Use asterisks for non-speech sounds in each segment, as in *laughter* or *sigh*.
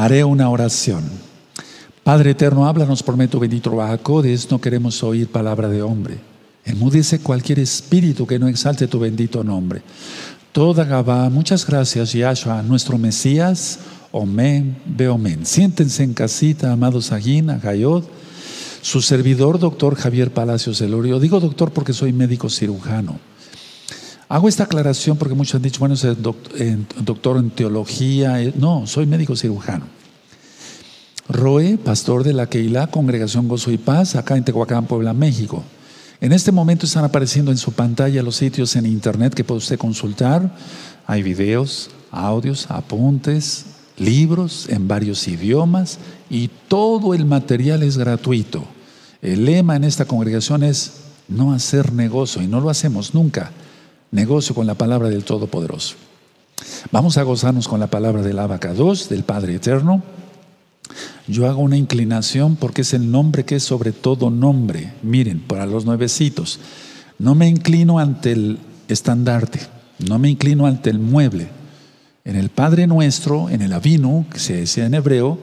Haré una oración. Padre eterno, háblanos por medio bendito Bajacodes, no queremos oír palabra de hombre. Enmudece cualquier espíritu que no exalte tu bendito nombre. Toda Gabá, muchas gracias, Yahshua, nuestro Mesías. Omen, Beomen. Siéntense en casita, amados Aguín, Agayot. Su servidor, doctor Javier Palacios Elorio. Digo doctor porque soy médico cirujano. Hago esta aclaración porque muchos han dicho, bueno, es doctor en teología. Eh, no, soy médico cirujano. Roe, pastor de la Keilah, Congregación Gozo y Paz, acá en Tehuacán, Puebla, México. En este momento están apareciendo en su pantalla los sitios en internet que puede usted consultar. Hay videos, audios, apuntes, libros en varios idiomas y todo el material es gratuito. El lema en esta congregación es no hacer negocio y no lo hacemos nunca. Negocio con la palabra del Todopoderoso. Vamos a gozarnos con la palabra del Abacados, del Padre Eterno. Yo hago una inclinación porque es el nombre que es sobre todo nombre. Miren, para los nuevecitos, no me inclino ante el estandarte, no me inclino ante el mueble. En el Padre Nuestro, en el Avino, que se decía en hebreo,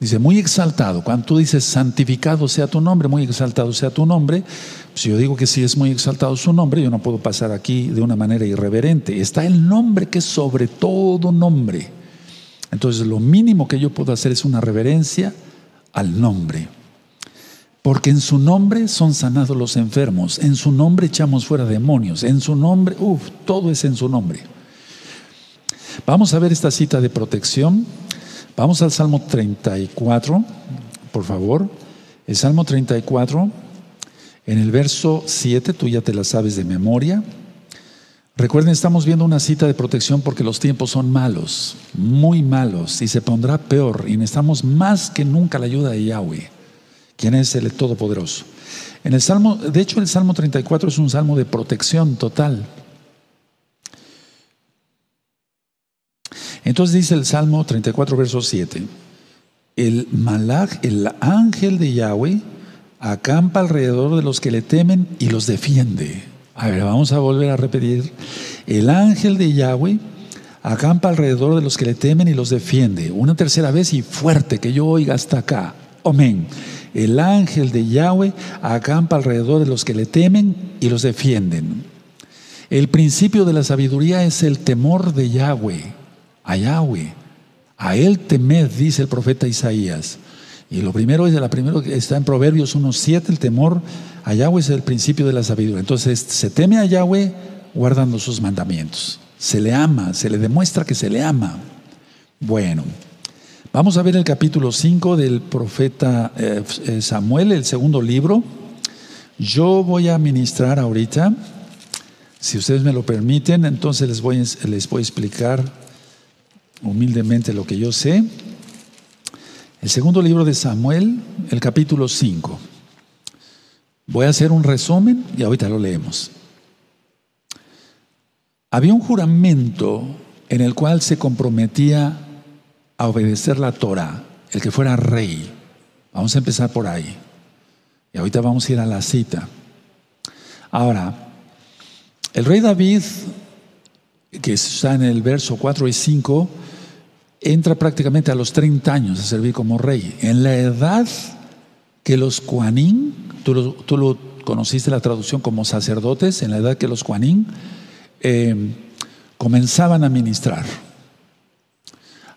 dice muy exaltado. Cuando tú dices santificado sea tu nombre, muy exaltado sea tu nombre, si yo digo que sí es muy exaltado su nombre, yo no puedo pasar aquí de una manera irreverente. Está el nombre que es sobre todo nombre. Entonces lo mínimo que yo puedo hacer es una reverencia al nombre. Porque en su nombre son sanados los enfermos, en su nombre echamos fuera demonios, en su nombre, uff, todo es en su nombre. Vamos a ver esta cita de protección. Vamos al Salmo 34, por favor. El Salmo 34, en el verso 7, tú ya te la sabes de memoria. Recuerden, estamos viendo una cita de protección porque los tiempos son malos, muy malos, y se pondrá peor. Y necesitamos más que nunca la ayuda de Yahweh, quien es el Todopoderoso. En el Salmo, de hecho, el Salmo 34 es un salmo de protección total. Entonces dice el Salmo 34, verso 7. El malach, el ángel de Yahweh, acampa alrededor de los que le temen y los defiende. A ver, vamos a volver a repetir. El ángel de Yahweh acampa alrededor de los que le temen y los defiende. Una tercera vez y fuerte, que yo oiga hasta acá. Amén. El ángel de Yahweh acampa alrededor de los que le temen y los defienden. El principio de la sabiduría es el temor de Yahweh, a Yahweh. A él temed, dice el profeta Isaías. Y lo primero es, la primero que está en Proverbios 1.7, el temor a Yahweh es el principio de la sabiduría. Entonces, se teme a Yahweh guardando sus mandamientos. Se le ama, se le demuestra que se le ama. Bueno, vamos a ver el capítulo 5 del profeta eh, eh, Samuel, el segundo libro. Yo voy a ministrar ahorita, si ustedes me lo permiten, entonces les voy, les voy a explicar humildemente lo que yo sé. El segundo libro de Samuel, el capítulo 5. Voy a hacer un resumen y ahorita lo leemos. Había un juramento en el cual se comprometía a obedecer la Torah, el que fuera rey. Vamos a empezar por ahí. Y ahorita vamos a ir a la cita. Ahora, el rey David, que está en el verso 4 y 5, entra prácticamente a los 30 años a servir como rey. En la edad que los Kuanín Tú lo, conociste la traducción como sacerdotes en la edad que los Juanín eh, comenzaban a ministrar.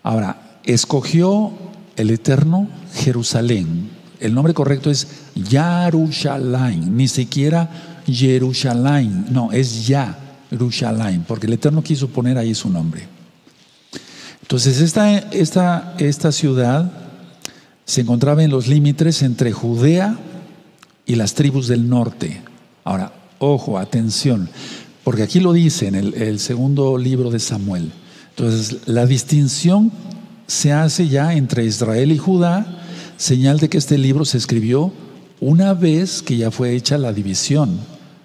Ahora, escogió el Eterno Jerusalén. El nombre correcto es Yarushalayim, ni siquiera Jerusalén, no, es Ya Jerusalén, porque el Eterno quiso poner ahí su nombre. Entonces, esta, esta, esta ciudad se encontraba en los límites entre Judea y las tribus del norte. Ahora, ojo, atención, porque aquí lo dice en el, segundo libro de Samuel. Entonces, la distinción se hace ya entre Israel y Judá, señal de que este libro se escribió una vez que ya fue hecha la división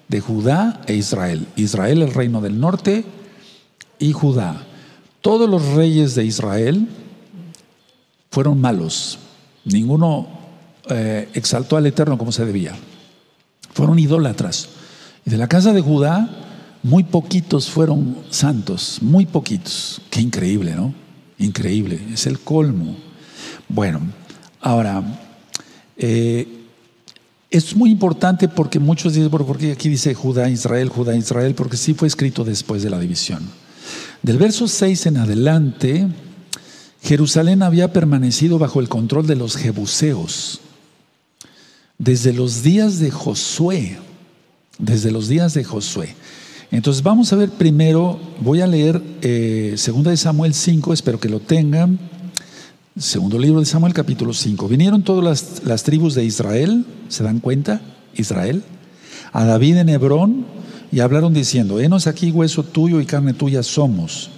de Judá e Israel. Israel el reino del norte y Judá. Todos los reyes de Israel fueron malos. Ninguno eh, exaltó al Eterno como se debía. Fueron idólatras. Y de la casa de Judá, muy poquitos fueron santos, muy poquitos. Qué increíble, ¿no? Increíble, es el colmo. Bueno, ahora, eh, es muy importante porque muchos dicen, porque aquí dice Judá, Israel, Judá, Israel, porque sí fue escrito después de la división. Del verso 6 en adelante, Jerusalén había permanecido bajo el control de los jebuseos desde los días de Josué, desde los días de Josué. Entonces vamos a ver primero, voy a leer eh, Samuel 5, espero que lo tengan. Segundo libro de Samuel capítulo 5. Vinieron todas las, las tribus de Israel, ¿se dan cuenta? Israel, a David en Hebrón y hablaron diciendo, henos aquí hueso tuyo y carne tuya somos.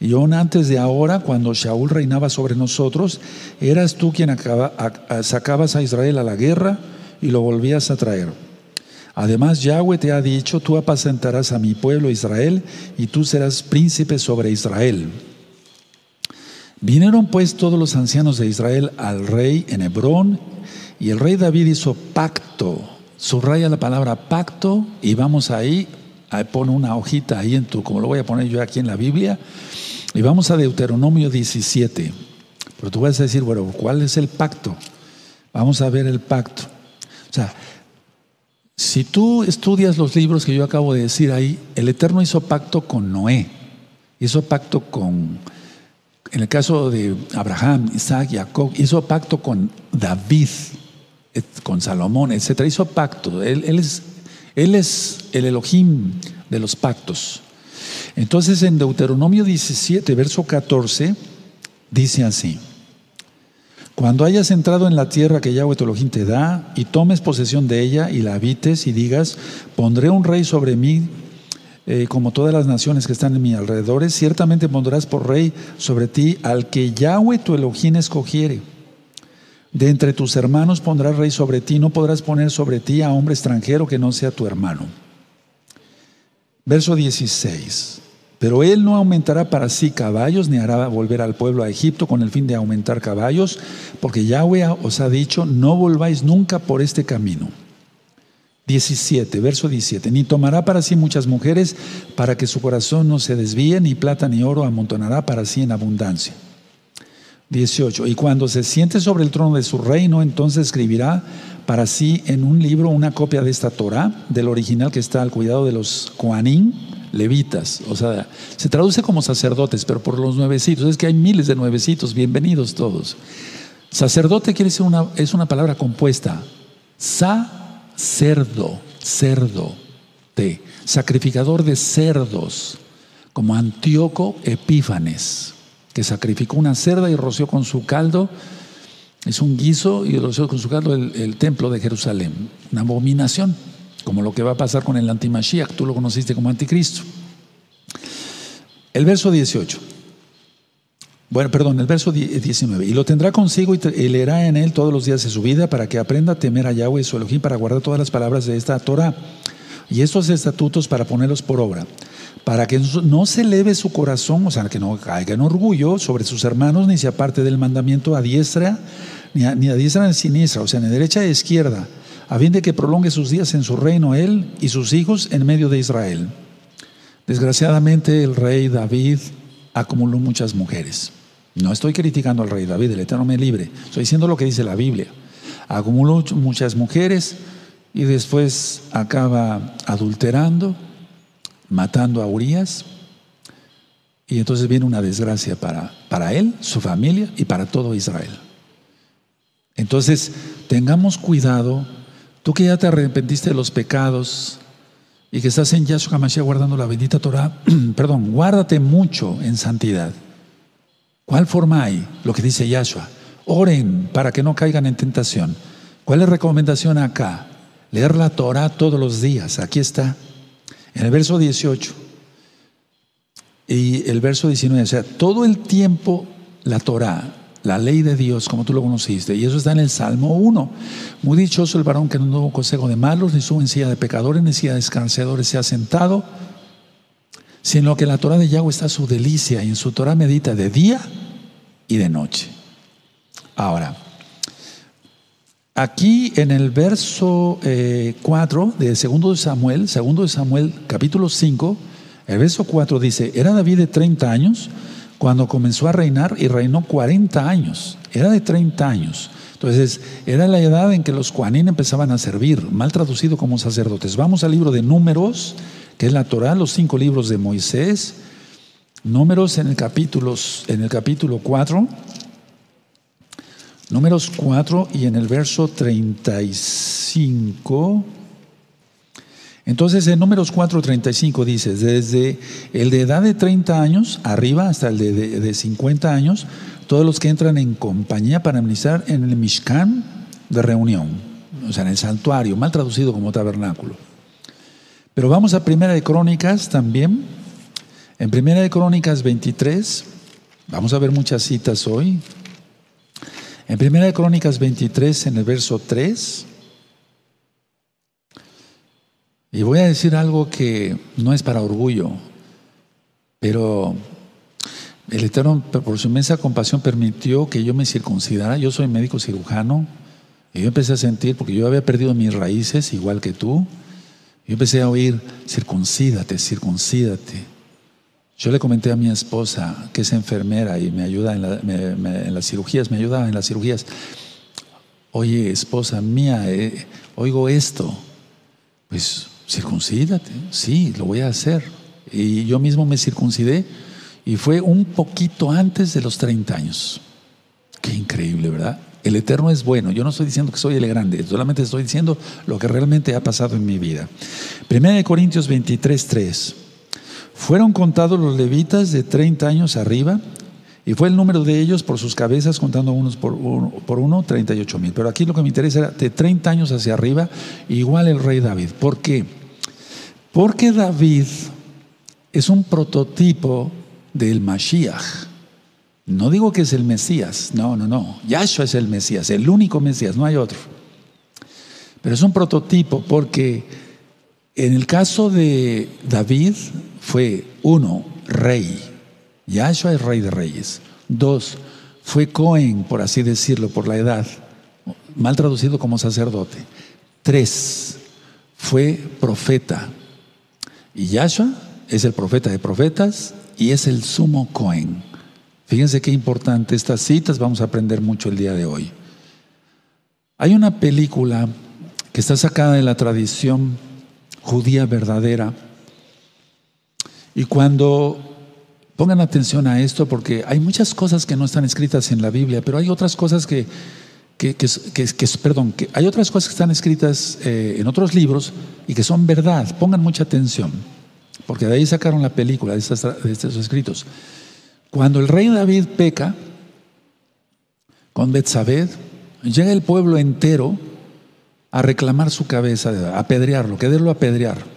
Y aún antes de ahora, cuando Shaul reinaba sobre nosotros, eras tú quien sacabas a Israel a la guerra y lo volvías a traer. Además, Yahweh te ha dicho, tú apacentarás a mi pueblo Israel y tú serás príncipe sobre Israel. Vinieron pues todos los ancianos de Israel al rey en Hebrón y el rey David hizo pacto. Subraya la palabra pacto y vamos ahí, pone una hojita ahí en tu, como lo voy a poner yo aquí en la Biblia, y vamos a Deuteronomio 17. Pero tú vas a decir, bueno, ¿cuál es el pacto? Vamos a ver el pacto. O sea, si tú estudias los libros que yo acabo de decir ahí, el Eterno hizo pacto con Noé, hizo pacto con en el caso de Abraham, Isaac, Jacob, hizo pacto con David, con Salomón, etc. Hizo pacto. Él, es, el Elohim de los pactos. Entonces en Deuteronomio 17, verso 14, dice así. Cuando hayas entrado en la tierra que Yahweh tu Elohim te da y tomes posesión de ella y la habites y digas, pondré un rey sobre mí eh, como todas las naciones que están en mi alrededor, ciertamente pondrás por rey sobre ti al que Yahweh tu Elohim escogiere. De entre tus hermanos pondrás rey sobre ti, no podrás poner sobre ti a hombre extranjero que no sea tu hermano. Verso 16. Pero él no aumentará para sí caballos, ni hará volver al pueblo a Egipto con el fin de aumentar caballos, porque Yahweh os ha dicho, no volváis nunca por este camino. 17, verso 17. Ni tomará para sí muchas mujeres para que su corazón no se desvíe, ni plata ni oro amontonará para sí en abundancia. 18. Y cuando se siente sobre el trono de su reino, entonces escribirá para sí en un libro una copia de esta Torah, del original que está al cuidado de los Koanim, levitas. O sea, se traduce como sacerdotes, pero por los nuevecitos. Es que hay miles de nuevecitos, bienvenidos todos. Sacerdote quiere decir una, es una palabra compuesta. Sa cerdo, cerdo, sacrificador de cerdos, como Antíoco Epífanes, que sacrificó una cerda y roció con su caldo, es un guiso y roció con su caldo el, templo de Jerusalén, una abominación, como lo que va a pasar con el antimashiach, tú lo conociste como anticristo. El verso 18. Bueno, perdón, el verso 19. Y lo tendrá consigo y, leerá en él todos los días de su vida para que aprenda a temer a Yahweh su Elohim para guardar todas las palabras de esta Torah y estos estatutos para ponerlos por obra. Para que no se eleve su corazón, o sea, que no caiga en orgullo sobre sus hermanos, ni se aparte del mandamiento a diestra, ni a, ni a diestra ni a siniestra, o sea, ni derecha ni izquierda, a fin de que prolongue sus días en su reino él y sus hijos en medio de Israel. Desgraciadamente, el rey David acumuló muchas mujeres. No estoy criticando al rey David, el Eterno me libre. Estoy diciendo lo que dice la Biblia. Acumuló muchas mujeres y después acaba adulterando, matando a Urias. Y entonces viene una desgracia para, para él, su familia y para todo Israel. Entonces, tengamos cuidado. Tú que ya te arrepentiste de los pecados y que estás en Yahshua Mashiach guardando la bendita Torah, *clears throat* perdón, guárdate mucho en santidad. ¿Cuál forma hay? Lo que dice Yahshua. Oren para que no caigan en tentación. ¿Cuál es la recomendación acá? Leer la Torah todos los días. Aquí está. En el verso 18 y el verso 19. O sea, todo el tiempo la Torah, la ley de Dios, como tú lo conociste. Y eso está en el Salmo 1. Muy dichoso el varón que no tuvo consejo de malos, ni su en silla de pecadores, ni silla de descansadores se ha sentado sino que la Torah de Yahweh está su delicia y en su Torah medita de día y de noche. Ahora, aquí en el verso 4 eh, de segundo de Samuel, segundo de Samuel, capítulo 5, el verso 4 dice, era David de 30 años cuando comenzó a reinar y reinó 40 años, era de 30 años. Entonces, era la edad en que los Juanín empezaban a servir, mal traducido como sacerdotes. Vamos al libro de Números, que es la Torah, los cinco libros de Moisés. Números en el capítulo, en el capítulo 4. Números 4 y en el verso 35. Entonces en números 4, 35 dice, desde el de edad de 30 años arriba hasta el de, de, 50 años, todos los que entran en compañía para administrar en el Mishkan de reunión, o sea, en el santuario, mal traducido como tabernáculo. Pero vamos a Primera de Crónicas también. En Primera de Crónicas 23, vamos a ver muchas citas hoy. En Primera de Crónicas 23, en el verso 3, y voy a decir algo que no es para orgullo, pero el Eterno, por su inmensa compasión, permitió que yo me circuncidara. Yo soy médico cirujano. Y yo empecé a sentir, porque yo había perdido mis raíces, igual que tú. Yo empecé a oír, circuncídate, circuncídate. Yo le comenté a mi esposa, que es enfermera y me ayuda en, las cirugías, me ayudaba en las cirugías. Oye, esposa mía, eh, oigo esto. Pues circuncídate, sí, lo voy a hacer. Y yo mismo me circuncidé y fue un poquito antes de los 30 años. Qué increíble, ¿verdad? El Eterno es bueno. Yo no estoy diciendo que soy el grande, solamente estoy diciendo lo que realmente ha pasado en mi vida. Primera de Corintios 23, 3. Fueron contados los levitas de 30 años arriba y fue el número de ellos por sus cabezas, contando unos por uno, por uno 38 mil. Pero aquí lo que me interesa era de 30 años hacia arriba, igual el rey David. ¿Por qué? Porque David es un prototipo del Mashiach. No digo que es el Mesías, no, no, no. Yahshua es el Mesías, el único Mesías, no hay otro. Pero es un prototipo porque en el caso de David fue uno, rey Yahshua es rey de reyes. Dos, fue Cohen, por así decirlo, por la edad, mal traducido como sacerdote. Tres, fue profeta. Y Yahshua es el profeta de profetas y es el sumo Cohen. Fíjense qué importante estas citas, vamos a aprender mucho el día de hoy. Hay una película que está sacada de la tradición judía verdadera y cuando Pongan atención a esto porque hay muchas cosas que no están escritas en la Biblia, pero hay otras cosas que, que, perdón, que hay otras cosas que están escritas eh, en otros libros y que son verdad. Pongan mucha atención, porque de ahí sacaron la película de, estos escritos. Cuando el rey David peca con Betsabé, llega el pueblo entero a reclamar su cabeza, a apedrearlo, quererlo apedrear,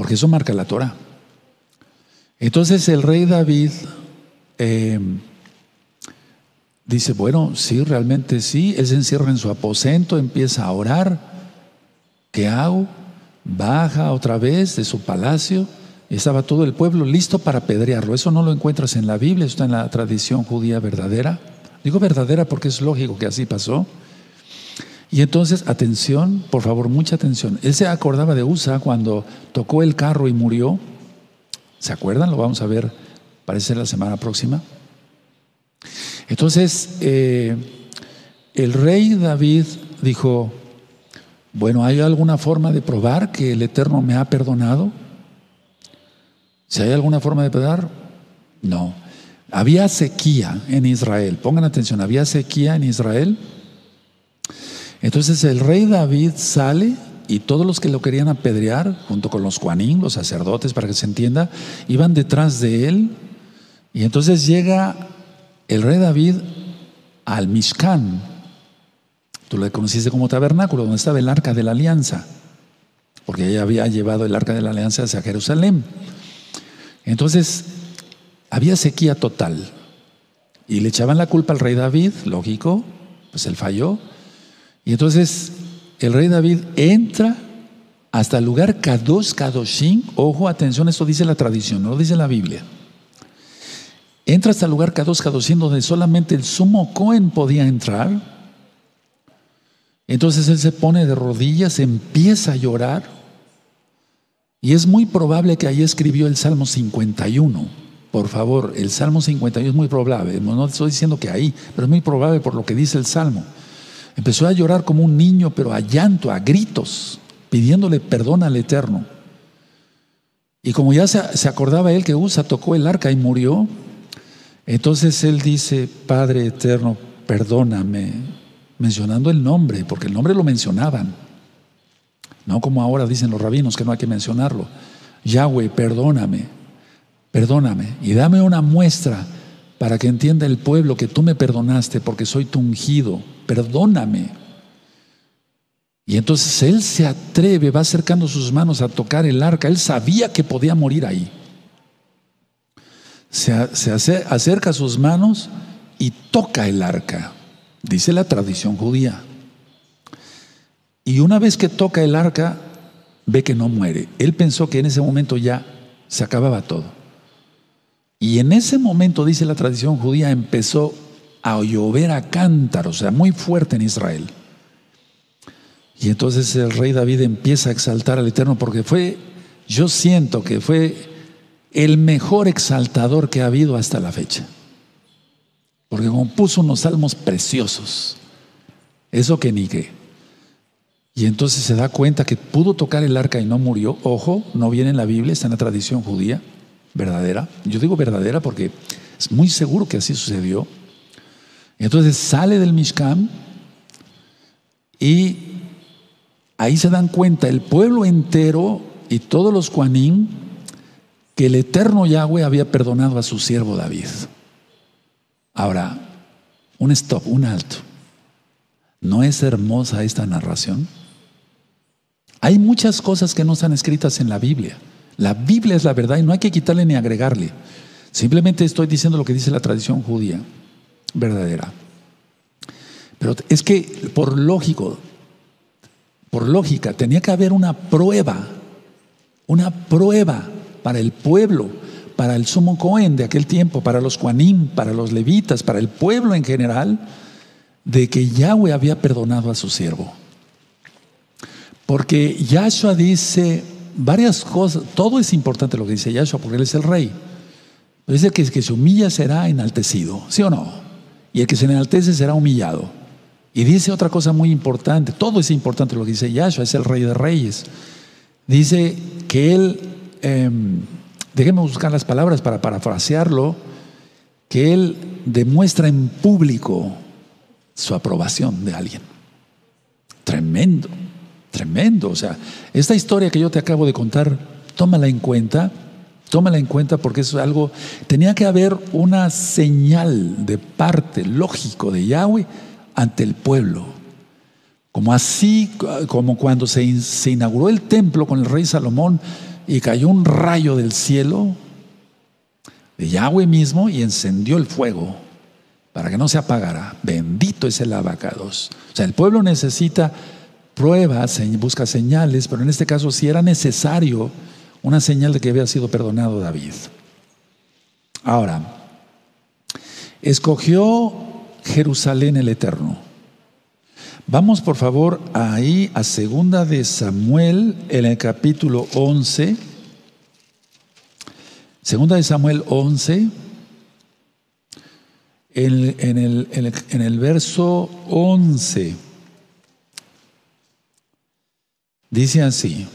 porque eso marca la Torah. Entonces el rey David eh, dice, bueno, sí, realmente sí, él se encierra en su aposento, empieza a orar, ¿qué hago? Baja otra vez de su palacio, y estaba todo el pueblo listo para apedrearlo. Eso no lo encuentras en la Biblia, está en la tradición judía verdadera. Digo verdadera porque es lógico que así pasó. Y entonces, atención, por favor, mucha atención. Él se acordaba de Usa cuando tocó el carro y murió. ¿Se acuerdan? Lo vamos a ver, parece la semana próxima. Entonces, eh, el rey David dijo, bueno, ¿hay alguna forma de probar que el Eterno me ha perdonado? Si hay alguna forma de probar, no. Había sequía en Israel, pongan atención, había sequía en Israel. Entonces el rey David sale y todos los que lo querían apedrear, junto con los Juanín, los sacerdotes, para que se entienda, iban detrás de él. Y entonces llega el rey David al Mishkan. Tú lo conociste como tabernáculo, donde estaba el arca de la alianza, porque ella había llevado el arca de la alianza hacia Jerusalén. Entonces, había sequía total. Y le echaban la culpa al rey David, lógico, pues él falló. Y entonces el rey David entra hasta el lugar Kadosh Kadoshim. Ojo, atención, esto dice la tradición, no lo dice la Biblia. Entra hasta el lugar Kadosh Kadoshim donde solamente el sumo Cohen podía entrar. Entonces él se pone de rodillas, empieza a llorar. Y es muy probable que ahí escribió el Salmo 51. Por favor, el Salmo 51 es muy probable, no estoy diciendo que ahí, pero es muy probable por lo que dice el Salmo. Empezó a llorar como un niño, pero a llanto, a gritos, pidiéndole perdón al Eterno. Y como ya se, acordaba él que Usa tocó el arca y murió, entonces él dice, Padre Eterno, perdóname, mencionando el nombre, porque el nombre lo mencionaban. No como ahora dicen los rabinos que no hay que mencionarlo. Yahweh, perdóname. Perdóname y dame una muestra para que entienda el pueblo que tú me perdonaste porque soy tu ungido. Perdóname. Y entonces él se atreve, va acercando sus manos a tocar el arca. Él sabía que podía morir ahí. Se, se acerca sus manos y toca el arca, dice la tradición judía. Y una vez que toca el arca, ve que no muere. Él pensó que en ese momento ya se acababa todo. Y en ese momento, dice la tradición judía, empezó a llover a cántaros, o sea, muy fuerte en Israel. Y entonces el rey David empieza a exaltar al Eterno porque fue, yo siento que fue el mejor exaltador que ha habido hasta la fecha. Porque compuso unos salmos preciosos. Eso que ni qué. Y entonces se da cuenta que pudo tocar el arca y no murió. Ojo, no viene en la Biblia, está en la tradición judía verdadera. Yo digo verdadera porque es muy seguro que así sucedió. entonces sale del Mishkan y ahí se dan cuenta el pueblo entero y todos los Juanín que el eterno Yahweh había perdonado a su siervo David. Ahora, un stop, un alto. ¿No es hermosa esta narración? Hay muchas cosas que no están escritas en la Biblia. La Biblia es la verdad y no hay que quitarle ni agregarle. Simplemente estoy diciendo lo que dice la tradición judía verdadera. Pero es que por lógico, por lógica, tenía que haber una prueba, una prueba para el pueblo, para el sumo Cohen de aquel tiempo, para los Juanim, para los levitas, para el pueblo en general, de que Yahweh había perdonado a su siervo. Porque Yahshua dice, varias cosas, todo es importante lo que dice Yahshua, porque Él es el rey. dice que el que se humilla será enaltecido, ¿sí o no? Y el que se enaltece será humillado. Y dice otra cosa muy importante, todo es importante lo que dice Yahshua, es el rey de reyes. Dice que Él, eh, déjenme buscar las palabras para parafrasearlo, que Él demuestra en público su aprobación de alguien. Tremendo. Tremendo. O sea, esta historia que yo te acabo de contar, tómala en cuenta. Tómala en cuenta porque es algo, tenía que haber una señal de parte lógico de Yahweh ante el pueblo. Como así, como cuando se, se inauguró el templo con el rey Salomón y cayó un rayo del cielo de Yahweh mismo y encendió el fuego para que no se apagara. Bendito es el abacados. O sea, el pueblo necesita pruebas, busca señales, pero en este caso sí era necesario una señal de que había sido perdonado David. Ahora, escogió Jerusalén el Eterno. Vamos por favor ahí a segunda de Samuel en el capítulo 11. Segunda de Samuel 11, en, el, en el verso 11. Dice así,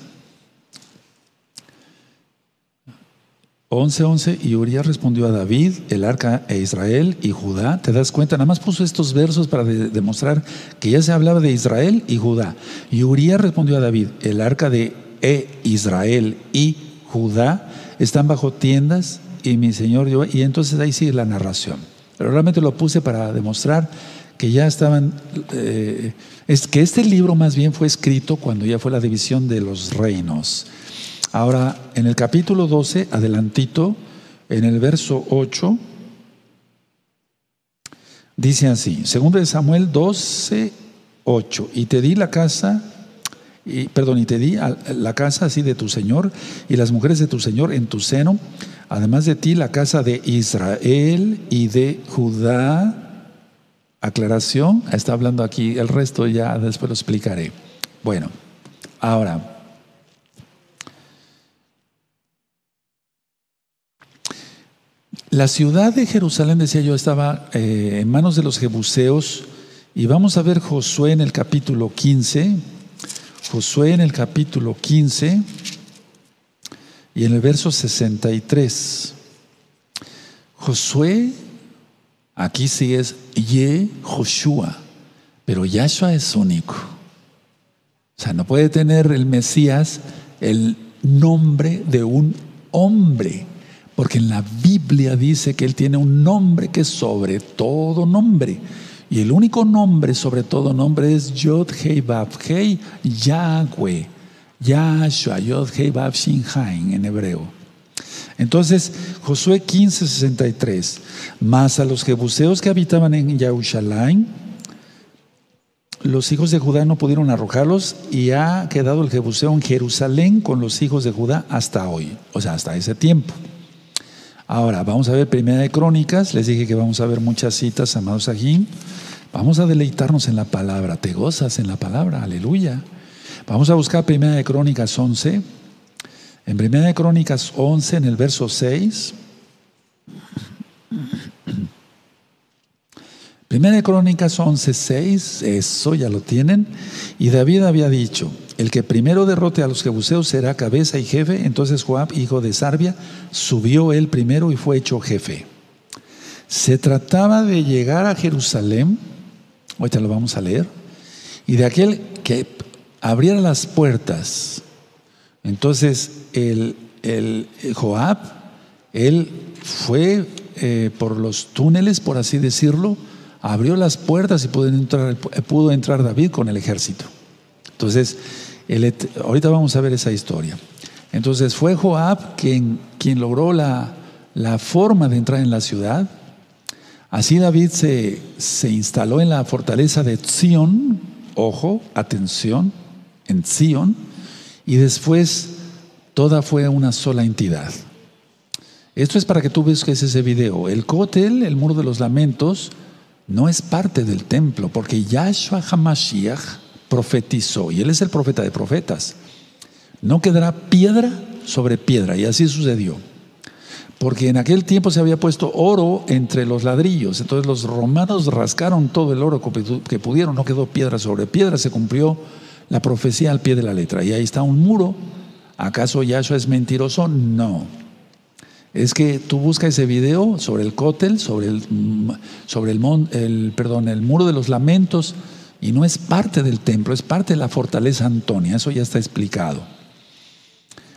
11:11 y Urias respondió a David, el arca e Israel y Judá. ¿Te das cuenta? Nada más puso estos versos para demostrar que ya se hablaba de Israel y Judá. Y Urias respondió a David, el arca de e Israel y Judá están bajo tiendas y mi Señor y entonces ahí sigue la narración. Pero realmente lo puse para demostrar que ya estaban, eh, es que este libro más bien fue escrito cuando ya fue la división de los reinos. Ahora, en el capítulo 12, adelantito, en el verso 8, dice así, segundo de Samuel 12, 8, y te di la casa, y, perdón, y te di la casa así de tu Señor y las mujeres de tu Señor en tu seno, además de ti la casa de Israel y de Judá, aclaración, está hablando aquí, el resto ya después lo explicaré. Bueno, ahora, La ciudad de Jerusalén, decía yo, estaba eh, en manos de los jebuseos. Y vamos a ver Josué en el capítulo 15. Josué en el capítulo 15 y en el verso 63. Josué, aquí sí es Ye Joshua, pero Yahshua es único. O sea, no puede tener el Mesías el nombre de un hombre. Porque en la Biblia dice que Él tiene un nombre que es sobre todo nombre. Y el único nombre sobre todo nombre es Yod Hei Vav Hei Yahweh. Yahshua, Yod Hei Vav Shin en hebreo. Entonces, Josué 15, 63. Más a los jebuseos que habitaban en Yahushalayim, los hijos de Judá no pudieron arrojarlos y ha quedado el jebuseo en Jerusalén con los hijos de Judá hasta hoy, o sea, hasta ese tiempo. Ahora, vamos a ver Primera de Crónicas. Les dije que vamos a ver muchas citas, amados aquí. Vamos a deleitarnos en la palabra. Te gozas en la palabra. Aleluya. Vamos a buscar Primera de Crónicas 11. En Primera de Crónicas 11, en el verso 6. Primera de Crónicas 11, 6. Eso ya lo tienen. Y David había dicho. El que primero derrote a los jebuseos será cabeza y jefe. Entonces Joab, hijo de Sarbia, subió él primero y fue hecho jefe. Se trataba de llegar a Jerusalén, ahorita lo vamos a leer, y de aquel que abriera las puertas. Entonces el, Joab, él fue eh, por los túneles, por así decirlo, abrió las puertas y pudo entrar, pudo entrar David con el ejército. Entonces, ahorita vamos a ver esa historia. Entonces fue Joab quien, quien logró la, la, forma de entrar en la ciudad. Así David se, se instaló en la fortaleza de Zion, ojo, atención, en Zion, y después toda fue una sola entidad. Esto es para que tú veas ese video. El Kotel, el muro de los lamentos, no es parte del templo, porque Yahshua HaMashiach profetizó, y él es el profeta de profetas, no quedará piedra sobre piedra, y así sucedió. Porque en aquel tiempo se había puesto oro entre los ladrillos, entonces los romanos rascaron todo el oro que pudieron, no quedó piedra sobre piedra, se cumplió la profecía al pie de la letra. Y ahí está un muro. ¿Acaso Yahshua es mentiroso? No. Es que tú buscas ese video sobre el cótel, sobre el, sobre el, perdón, el muro de los lamentos, y no es parte del templo, es parte de la fortaleza Antonia. Eso ya está explicado.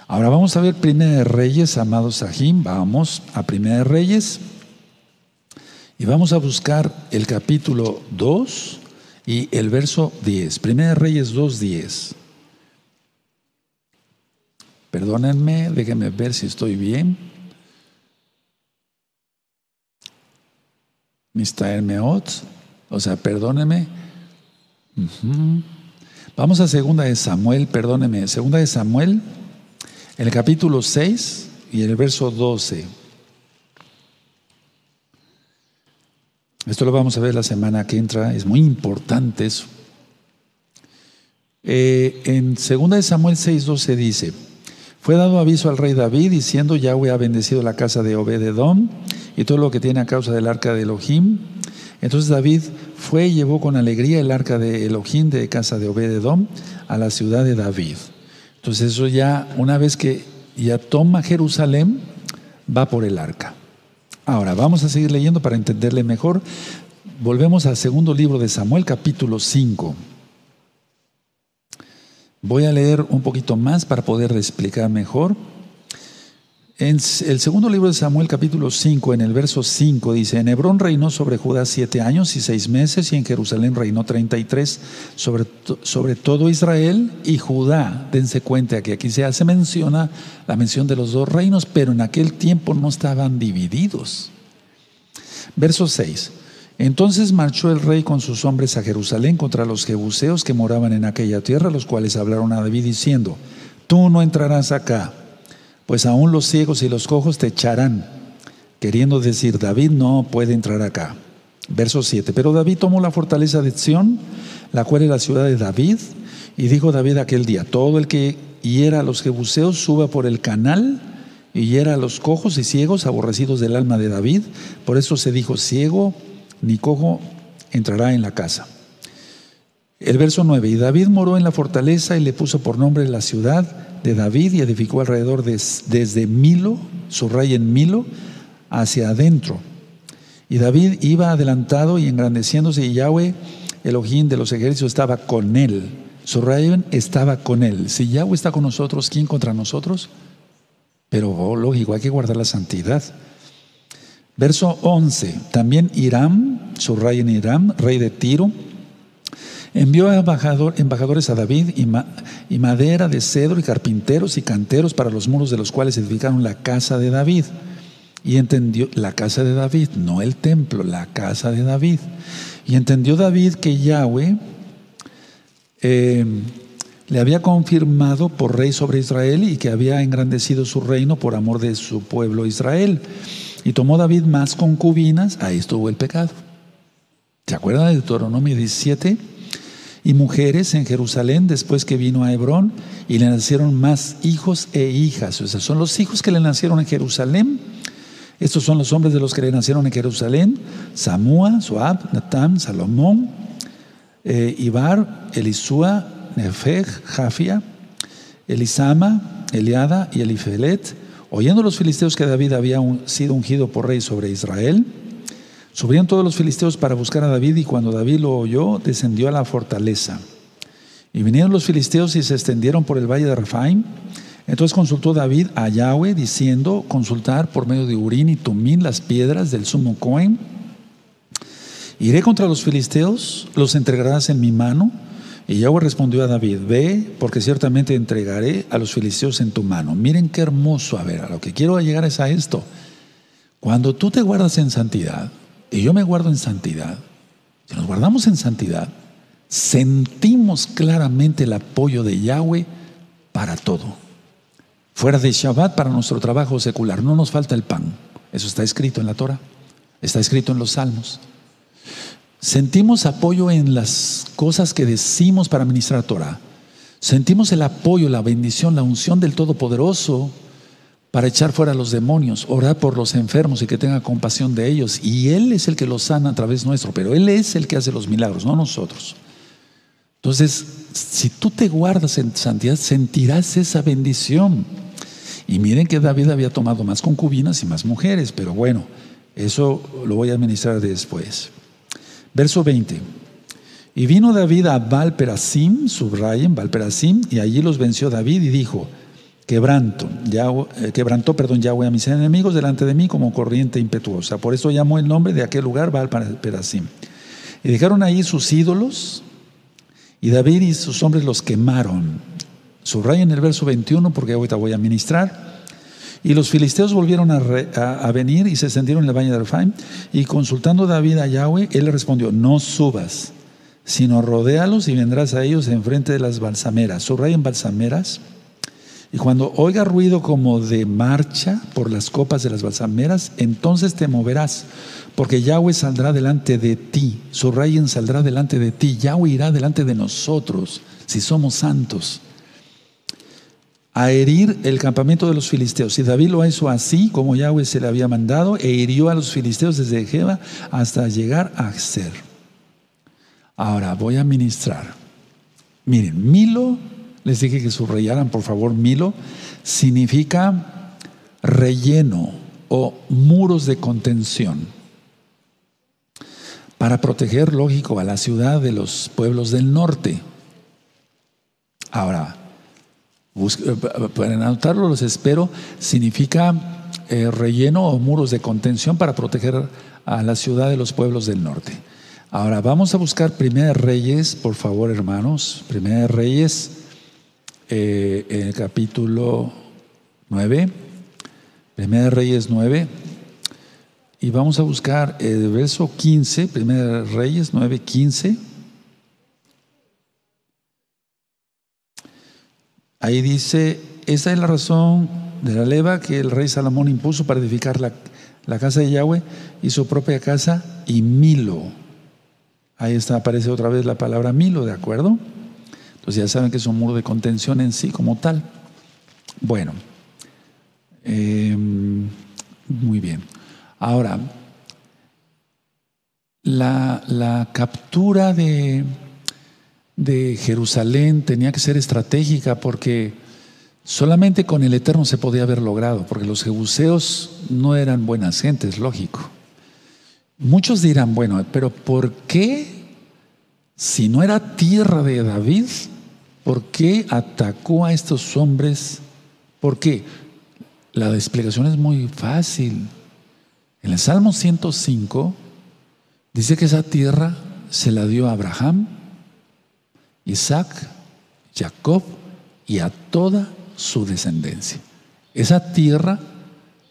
Ahora vamos a ver Primera de Reyes, amados Sahim. Vamos a Primera de Reyes. Y vamos a buscar el capítulo 2 y el verso 10. Primera de Reyes 2, 10. Perdónenme, déjenme ver si estoy bien. Mr. Meot, o sea, perdónenme. Vamos a segunda de Samuel, perdóneme, segunda de Samuel, el capítulo 6 y el verso 12. Esto lo vamos a ver la semana que entra, es muy importante eso. Eh, en segunda de Samuel 6, 12 dice, fue dado aviso al rey David diciendo, Yahweh ha bendecido la casa de Obededom y todo lo que tiene a causa del arca de Elohim entonces David fue y llevó con alegría el arca de Elohim de casa de Obededom a la ciudad de David. Entonces eso ya, una vez que ya toma Jerusalén, va por el arca. Ahora, vamos a seguir leyendo para entenderle mejor. Volvemos al segundo libro de Samuel, capítulo 5. Voy a leer un poquito más para poder explicar mejor. En el segundo libro de Samuel, capítulo 5, en el verso 5, dice, en Hebrón reinó sobre Judá siete años y seis meses, y en Jerusalén reinó treinta y tres sobre, sobre todo Israel y Judá. Dense cuenta que aquí se hace menciona la mención de los dos reinos, pero en aquel tiempo no estaban divididos. Verso 6. Entonces marchó el rey con sus hombres a Jerusalén contra los jebuseos que moraban en aquella tierra, los cuales hablaron a David diciendo, tú no entrarás acá pues aún los ciegos y los cojos te echarán, queriendo decir, David no puede entrar acá. Verso 7, pero David tomó la fortaleza de Sión, la cual es la ciudad de David, y dijo David aquel día, todo el que hiera a los jebuseos suba por el canal, y era a los cojos y ciegos, aborrecidos del alma de David. Por eso se dijo, ciego ni cojo entrará en la casa. El verso 9, y David moró en la fortaleza y le puso por nombre la ciudad de David y edificó alrededor de, desde Milo, en Milo, hacia adentro. Y David iba adelantado y engrandeciéndose y Yahweh, el ojín de los ejércitos, estaba con él. Subrayen, estaba con él. Si Yahweh está con nosotros, ¿quién contra nosotros? Pero oh, lógico, hay que guardar la santidad. Verso 11. También Hiram, en Hiram, rey de Tiro, envió embajadores a David y, madera de cedro y carpinteros y canteros para los muros de los cuales edificaron la casa de David. Y entendió la casa de David, no el templo, la casa de David. Y entendió David que Yahweh eh, le había confirmado por rey sobre Israel y que había engrandecido su reino por amor de su pueblo Israel. Y tomó David más concubinas, ahí estuvo el pecado. ¿Se acuerdan de Deuteronomio 17? Y mujeres en Jerusalén después que vino a Hebrón y le nacieron más hijos e hijas. O sea, son los hijos que le nacieron en Jerusalén. Estos son los hombres de los que le nacieron en Jerusalén: Samúa, Suab, Natán, Salomón, eh, Ibar, Elisúa, Nefeg, Jafia, Elisama, Eliada y Elifelet Oyendo los filisteos que David había sido ungido por rey sobre Israel, subieron todos los filisteos para buscar a David y cuando David lo oyó, descendió a la fortaleza. Y vinieron los filisteos y se extendieron por el valle de Rafaim. Entonces consultó David a Yahweh diciendo, consultar por medio de Urín y Tumín las piedras del sumo Cohen. Iré contra los filisteos, los entregarás en mi mano y Yahweh respondió a David, ve, porque ciertamente entregaré a los filisteos en tu mano. Miren qué hermoso, a ver, a lo que quiero llegar es a esto. Cuando tú te guardas en santidad, y yo me guardo en santidad, si nos guardamos en santidad, sentimos claramente el apoyo de Yahweh para todo. Fuera de Shabbat, para nuestro trabajo secular, no nos falta el pan. Eso está escrito en la Torah, está escrito en los Salmos. Sentimos apoyo en las cosas que decimos para ministrar Torah. Sentimos el apoyo, la bendición, la unción del Todopoderoso para echar fuera a los demonios, orar por los enfermos y que tenga compasión de ellos. Y Él es el que los sana a través nuestro, pero Él es el que hace los milagros, no nosotros. Entonces, si tú te guardas en santidad, sentirás esa bendición. Y miren que David había tomado más concubinas y más mujeres, pero bueno, eso lo voy a administrar después. Verso 20. Y vino David a Valperasim, subrayen Valperasim, y allí los venció David y dijo, quebranto, eh, quebrantó, perdón, Yahweh a mis enemigos delante de mí como corriente impetuosa. Por eso llamó el nombre de aquel lugar Valperasim. Y dejaron ahí sus ídolos, y David y sus hombres los quemaron. Subrayen el verso 21 porque ahorita voy a ministrar. Y los filisteos volvieron a, venir y se sentieron en el valle de Refaim. Y consultando David a Yahweh, él le respondió: No subas, sino rodéalos y vendrás a ellos enfrente de las balsameras. Subrayen balsameras. Y cuando oiga ruido como de marcha por las copas de las balsameras, entonces te moverás, porque Yahweh saldrá delante de ti. Subrayen saldrá delante de ti. Yahweh irá delante de nosotros si somos santos a herir el campamento de los filisteos. Y David lo hizo así como Yahweh se le había mandado e hirió a los filisteos desde Jeba hasta llegar a Ser. Ahora voy a ministrar. Miren, Milo, les dije que subrayaran por favor, Milo significa relleno o muros de contención para proteger, lógico, a la ciudad de los pueblos del norte. Ahora, para anotarlo, los espero, significa eh, relleno o muros de contención para proteger a la ciudad de los pueblos del norte. Ahora vamos a buscar Primera Reyes, por favor, hermanos. Primera Reyes, eh, en el capítulo 9. Primera Reyes 9. Y vamos a buscar el verso 15, Primera Reyes 9, 15. Ahí dice, esa es la razón de la leva que el rey Salomón impuso para edificar la, casa de Yahweh y su propia casa y Milo. Ahí está, aparece otra vez la palabra Milo, ¿de acuerdo? Entonces ya saben que es un muro de contención en sí como tal. Bueno, eh, Ahora, la, captura de, de Jerusalén tenía que ser estratégica porque solamente con el Eterno se podía haber logrado, porque los jebuseos no eran buenas gentes, lógico. Muchos dirán, bueno, pero ¿por qué, si no era tierra de David, por qué atacó a estos hombres? ¿Por qué? La explicación es muy fácil. En el Salmo 105 dice que esa tierra se la dio a Abraham, Isaac, Jacob y a toda su descendencia. Esa tierra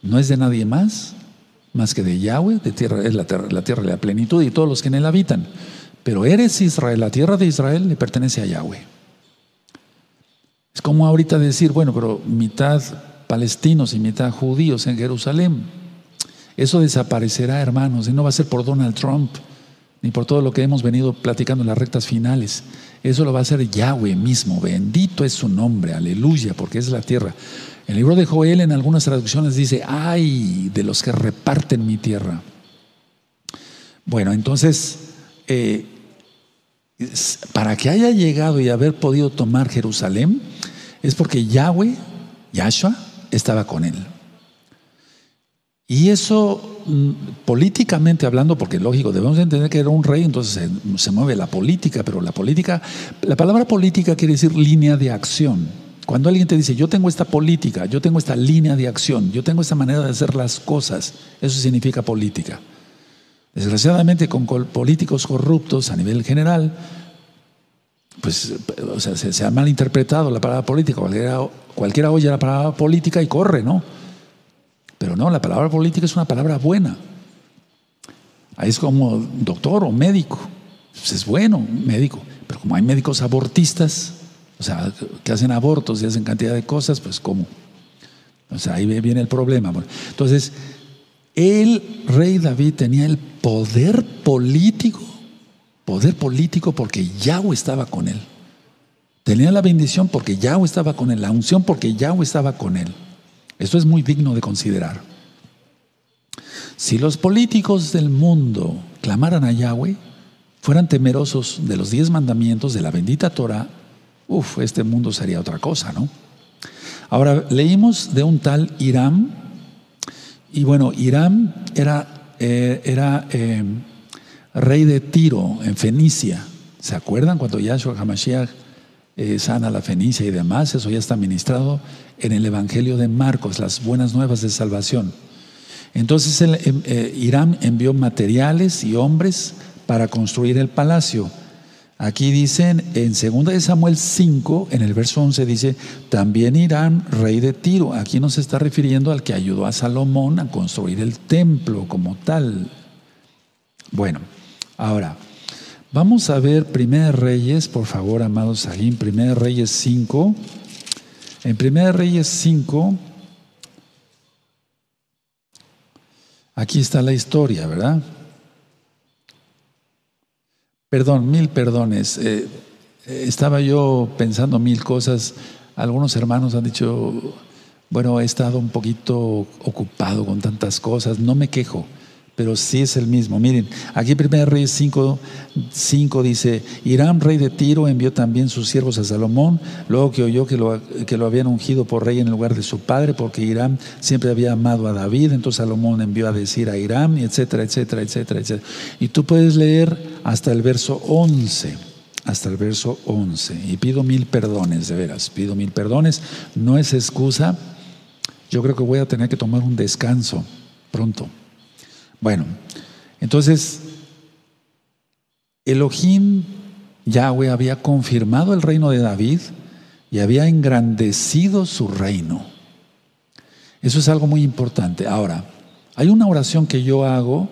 no es de nadie más, más que de Yahweh, de tierra, es la tierra, la tierra de la plenitud y todos los que en él habitan. Pero eres Israel, la tierra de Israel le pertenece a Yahweh. Es como ahorita decir, bueno, pero mitad palestinos y mitad judíos en Jerusalén. Eso desaparecerá, hermanos, y no va a ser por Donald Trump, ni por todo lo que hemos venido platicando en las rectas finales. Eso lo va a hacer Yahweh mismo. Bendito es su nombre, aleluya, porque es la tierra. El libro de Joel en algunas traducciones dice, ay de los que reparten mi tierra. Bueno, entonces, eh, para que haya llegado y haber podido tomar Jerusalén, es porque Yahweh, Yahshua, estaba con él. Y eso, mm, políticamente hablando, porque lógico, debemos entender que era un rey, entonces se, se mueve la política, pero la política, la palabra política quiere decir línea de acción. Cuando alguien te dice, yo tengo esta política, yo tengo esta línea de acción, yo tengo esta manera de hacer las cosas, eso significa política. Desgraciadamente con políticos corruptos a nivel general, pues o sea, se, ha malinterpretado la palabra política. Cualquiera oye la palabra política y corre, ¿no? Pero no, la palabra política es una palabra buena. Ahí es como doctor o médico. Pues es bueno, médico. Pero como hay médicos abortistas, o sea, que hacen abortos y hacen cantidad de cosas, pues ¿cómo? O sea, ahí viene el problema. Entonces, el rey David tenía el poder político, poder político porque Yahweh estaba con él. Tenía la bendición porque Yahweh estaba con él, la unción porque Yahweh estaba con él. Esto es muy digno de considerar. Si los políticos del mundo clamaran a Yahweh, fueran temerosos de los diez mandamientos de la bendita Torah, Uf, este mundo sería otra cosa, ¿no? Ahora, leímos de un tal Irán, y bueno, Irán era, eh, era eh, rey de Tiro en Fenicia. ¿Se acuerdan cuando Yahshua HaMashiach eh, sana la Fenicia y demás? Eso ya está ministrado en el Evangelio de Marcos, las buenas nuevas de salvación. Entonces Irán envió materiales y hombres para construir el palacio. Aquí dicen en 2 Samuel 5, en el verso 11 dice, también Irán, rey de Tiro. Aquí no se está refiriendo al que ayudó a Salomón a construir el templo como tal. Bueno, ahora, vamos a ver 1 Reyes, por favor, amados Salim, 1 Reyes 5. En 1 Reyes 5, aquí está la historia, ¿verdad? Perdón, mil perdones. Eh, eh, estaba yo pensando mil cosas. Algunos hermanos han dicho, bueno, he estado un poquito ocupado con tantas cosas, no me quejo pero sí es el mismo. Miren, aquí 1 Reyes 5, 5 dice, Irán, rey de Tiro, envió también sus siervos a Salomón, luego que oyó que lo, que lo habían ungido por rey en lugar de su padre, porque Irán siempre había amado a David, entonces Salomón envió a decir a Irán, etcétera, etcétera, etcétera, etcétera. Y tú puedes leer hasta el verso 11 hasta el verso 11. Y pido mil perdones, de veras, pido mil perdones. No es excusa. Yo creo que voy a tener que tomar un descanso pronto. Bueno, entonces, Elohim, Yahweh, había confirmado el reino de David y había engrandecido su reino. Eso es algo muy importante. Ahora, hay una oración que yo hago,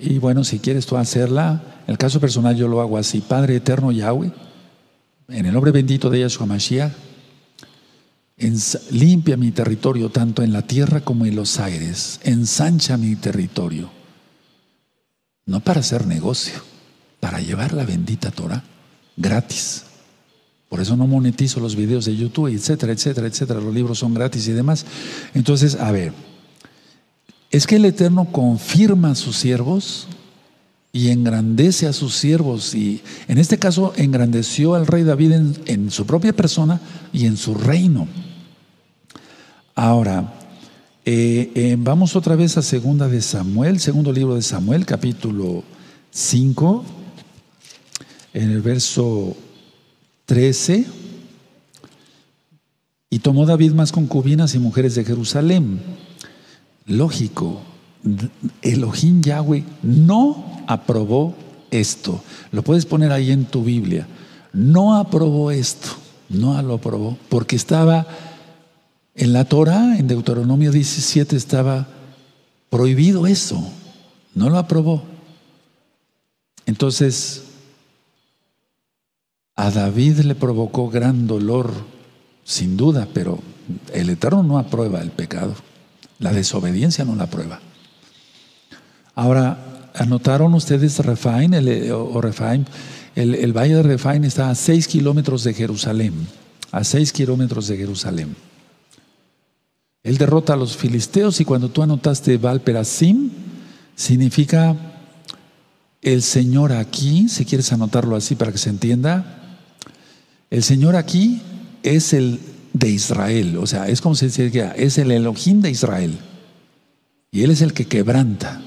y bueno, si quieres tú hacerla, en el caso personal yo lo hago así, Padre Eterno Yahweh, en el nombre bendito de Yahshua Mashiach, limpia mi territorio tanto en la tierra como en los aires, ensancha mi territorio. No para hacer negocio, para llevar la bendita Torah gratis. Por eso no monetizo los videos de YouTube, etcétera, etcétera, etcétera. Los libros son gratis y demás. Entonces, a ver, es que el Eterno confirma a sus siervos y engrandece a sus siervos. Y en este caso engrandeció al rey David en, su propia persona y en su reino. Ahora, eh, eh, vamos otra vez a segunda de Samuel, segundo libro de Samuel, capítulo 5, en el verso 13. Y tomó David más concubinas y mujeres de Jerusalén. Lógico, Elohim Yahweh no aprobó esto. Lo puedes poner ahí en tu Biblia. No aprobó esto, no lo aprobó, porque estaba en la Torah, en Deuteronomio 17, estaba prohibido eso. No lo aprobó. Entonces, a David le provocó gran dolor sin duda, pero el Eterno no aprueba el pecado. La desobediencia no la aprueba. Ahora, ¿anotaron ustedes Refaim el, o Refaim? El, valle de Refaim está a seis kilómetros de Jerusalén. A seis kilómetros de Jerusalén. Él derrota a los filisteos y cuando tú anotaste Valperasim, significa el Señor aquí, si quieres anotarlo así para que se entienda, el Señor aquí es el de Israel, o sea, es como se dice es el Elohim de Israel. Y Él es el que quebranta.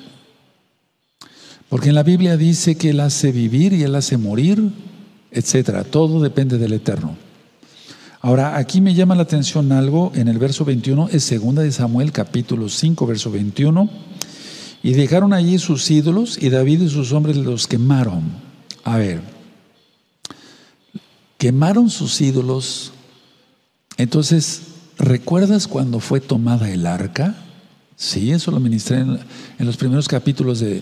Porque en la Biblia dice que Él hace vivir y Él hace morir, etcétera. Todo depende del Eterno. Ahora, aquí me llama la atención algo en el verso 21, es segunda de Samuel, capítulo 5, verso 21. Y dejaron allí sus ídolos y David y sus hombres los quemaron. A ver, quemaron sus ídolos entonces, ¿recuerdas cuando fue tomada el arca? Sí, eso lo ministré en, los primeros capítulos del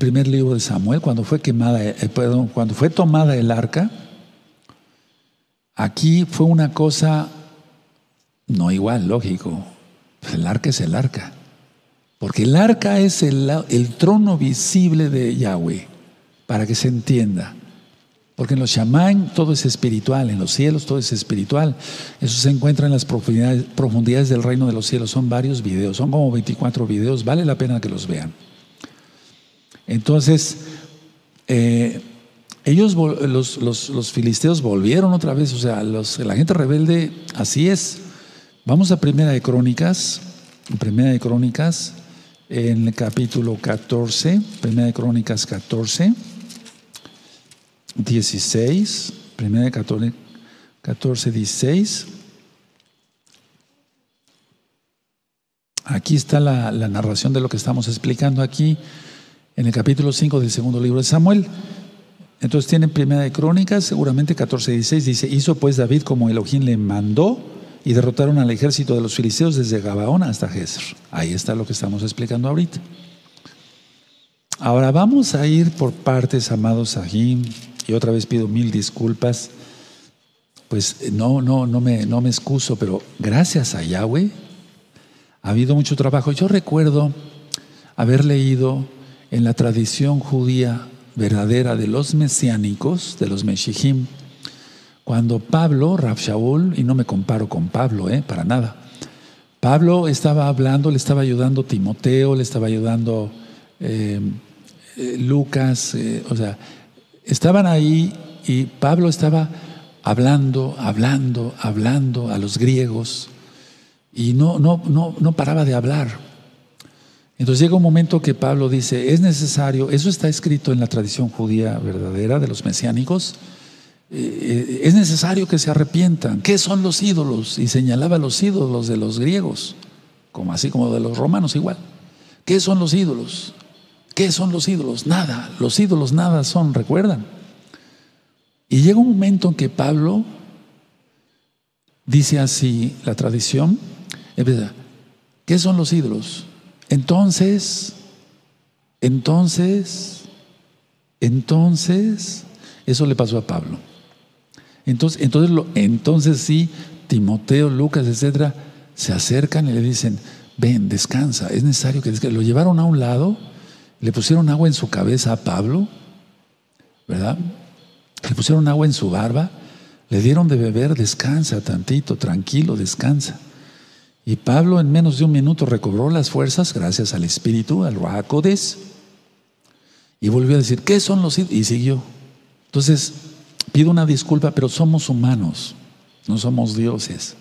primer libro de Samuel, cuando fue quemada, eh, perdón, cuando fue tomada el arca. Aquí fue una cosa no igual, lógico. El arca es el arca. Porque el arca es el, el trono visible de Yahweh, para que se entienda. Porque en los chamán todo es espiritual, en los cielos todo es espiritual. Eso se encuentra en las profundidades, del reino de los cielos. Son varios videos, son como 24 videos, vale la pena que los vean. Entonces, eh, ellos, los, filisteos volvieron otra vez, o sea, la gente rebelde, así es. Vamos a Primera de Crónicas, Primera de Crónicas, en el capítulo 14, Primera de Crónicas 14. 16, 1 14, 14, 16. Aquí está la, narración de lo que estamos explicando aquí en el capítulo 5 del segundo libro de Samuel. Entonces tienen primera de Crónicas, seguramente 14, 16, dice, hizo pues David como Elohim le mandó y derrotaron al ejército de los filisteos desde Gabaón hasta Geser. Ahí está lo que estamos explicando ahorita. Ahora vamos a ir por partes, amados Ahim y otra vez pido mil disculpas, pues no, no, no me, no me excuso, pero gracias a Yahweh ha habido mucho trabajo. Yo recuerdo haber leído en la tradición judía verdadera de los mesiánicos, de los meshijim, cuando Pablo, Shaul, y no me comparo con Pablo, eh, para nada, Pablo estaba hablando, le estaba ayudando Timoteo, le estaba ayudando eh, eh, Lucas, o sea, estaban ahí y Pablo estaba hablando, hablando, hablando a los griegos y no, no, no, no paraba de hablar. Entonces llega un momento que Pablo dice, es necesario, eso está escrito en la tradición judía verdadera de los mesiánicos, eh, es necesario que se arrepientan. ¿Qué son los ídolos? Y señalaba los ídolos de los griegos, como así como de los romanos igual. ¿Qué son los ídolos? ¿Qué son los ídolos? Nada. Los ídolos nada son, recuerdan. Y llega un momento en que Pablo dice así la tradición, ¿qué son los ídolos? Entonces, entonces, entonces, eso le pasó a Pablo. Entonces, entonces, entonces sí, Timoteo, Lucas, etcétera, se acercan y le dicen, ven, descansa, es necesario que descanse. Lo llevaron a un lado le pusieron agua en su cabeza a Pablo, ¿verdad? Le pusieron agua en su barba, le dieron de beber, descansa tantito, tranquilo, descansa. Y Pablo en menos de un minuto recobró las fuerzas gracias al Espíritu, al Ruacodes, y volvió a decir, ¿qué son los? Y siguió. Entonces, pido una disculpa, pero somos humanos, no somos dioses.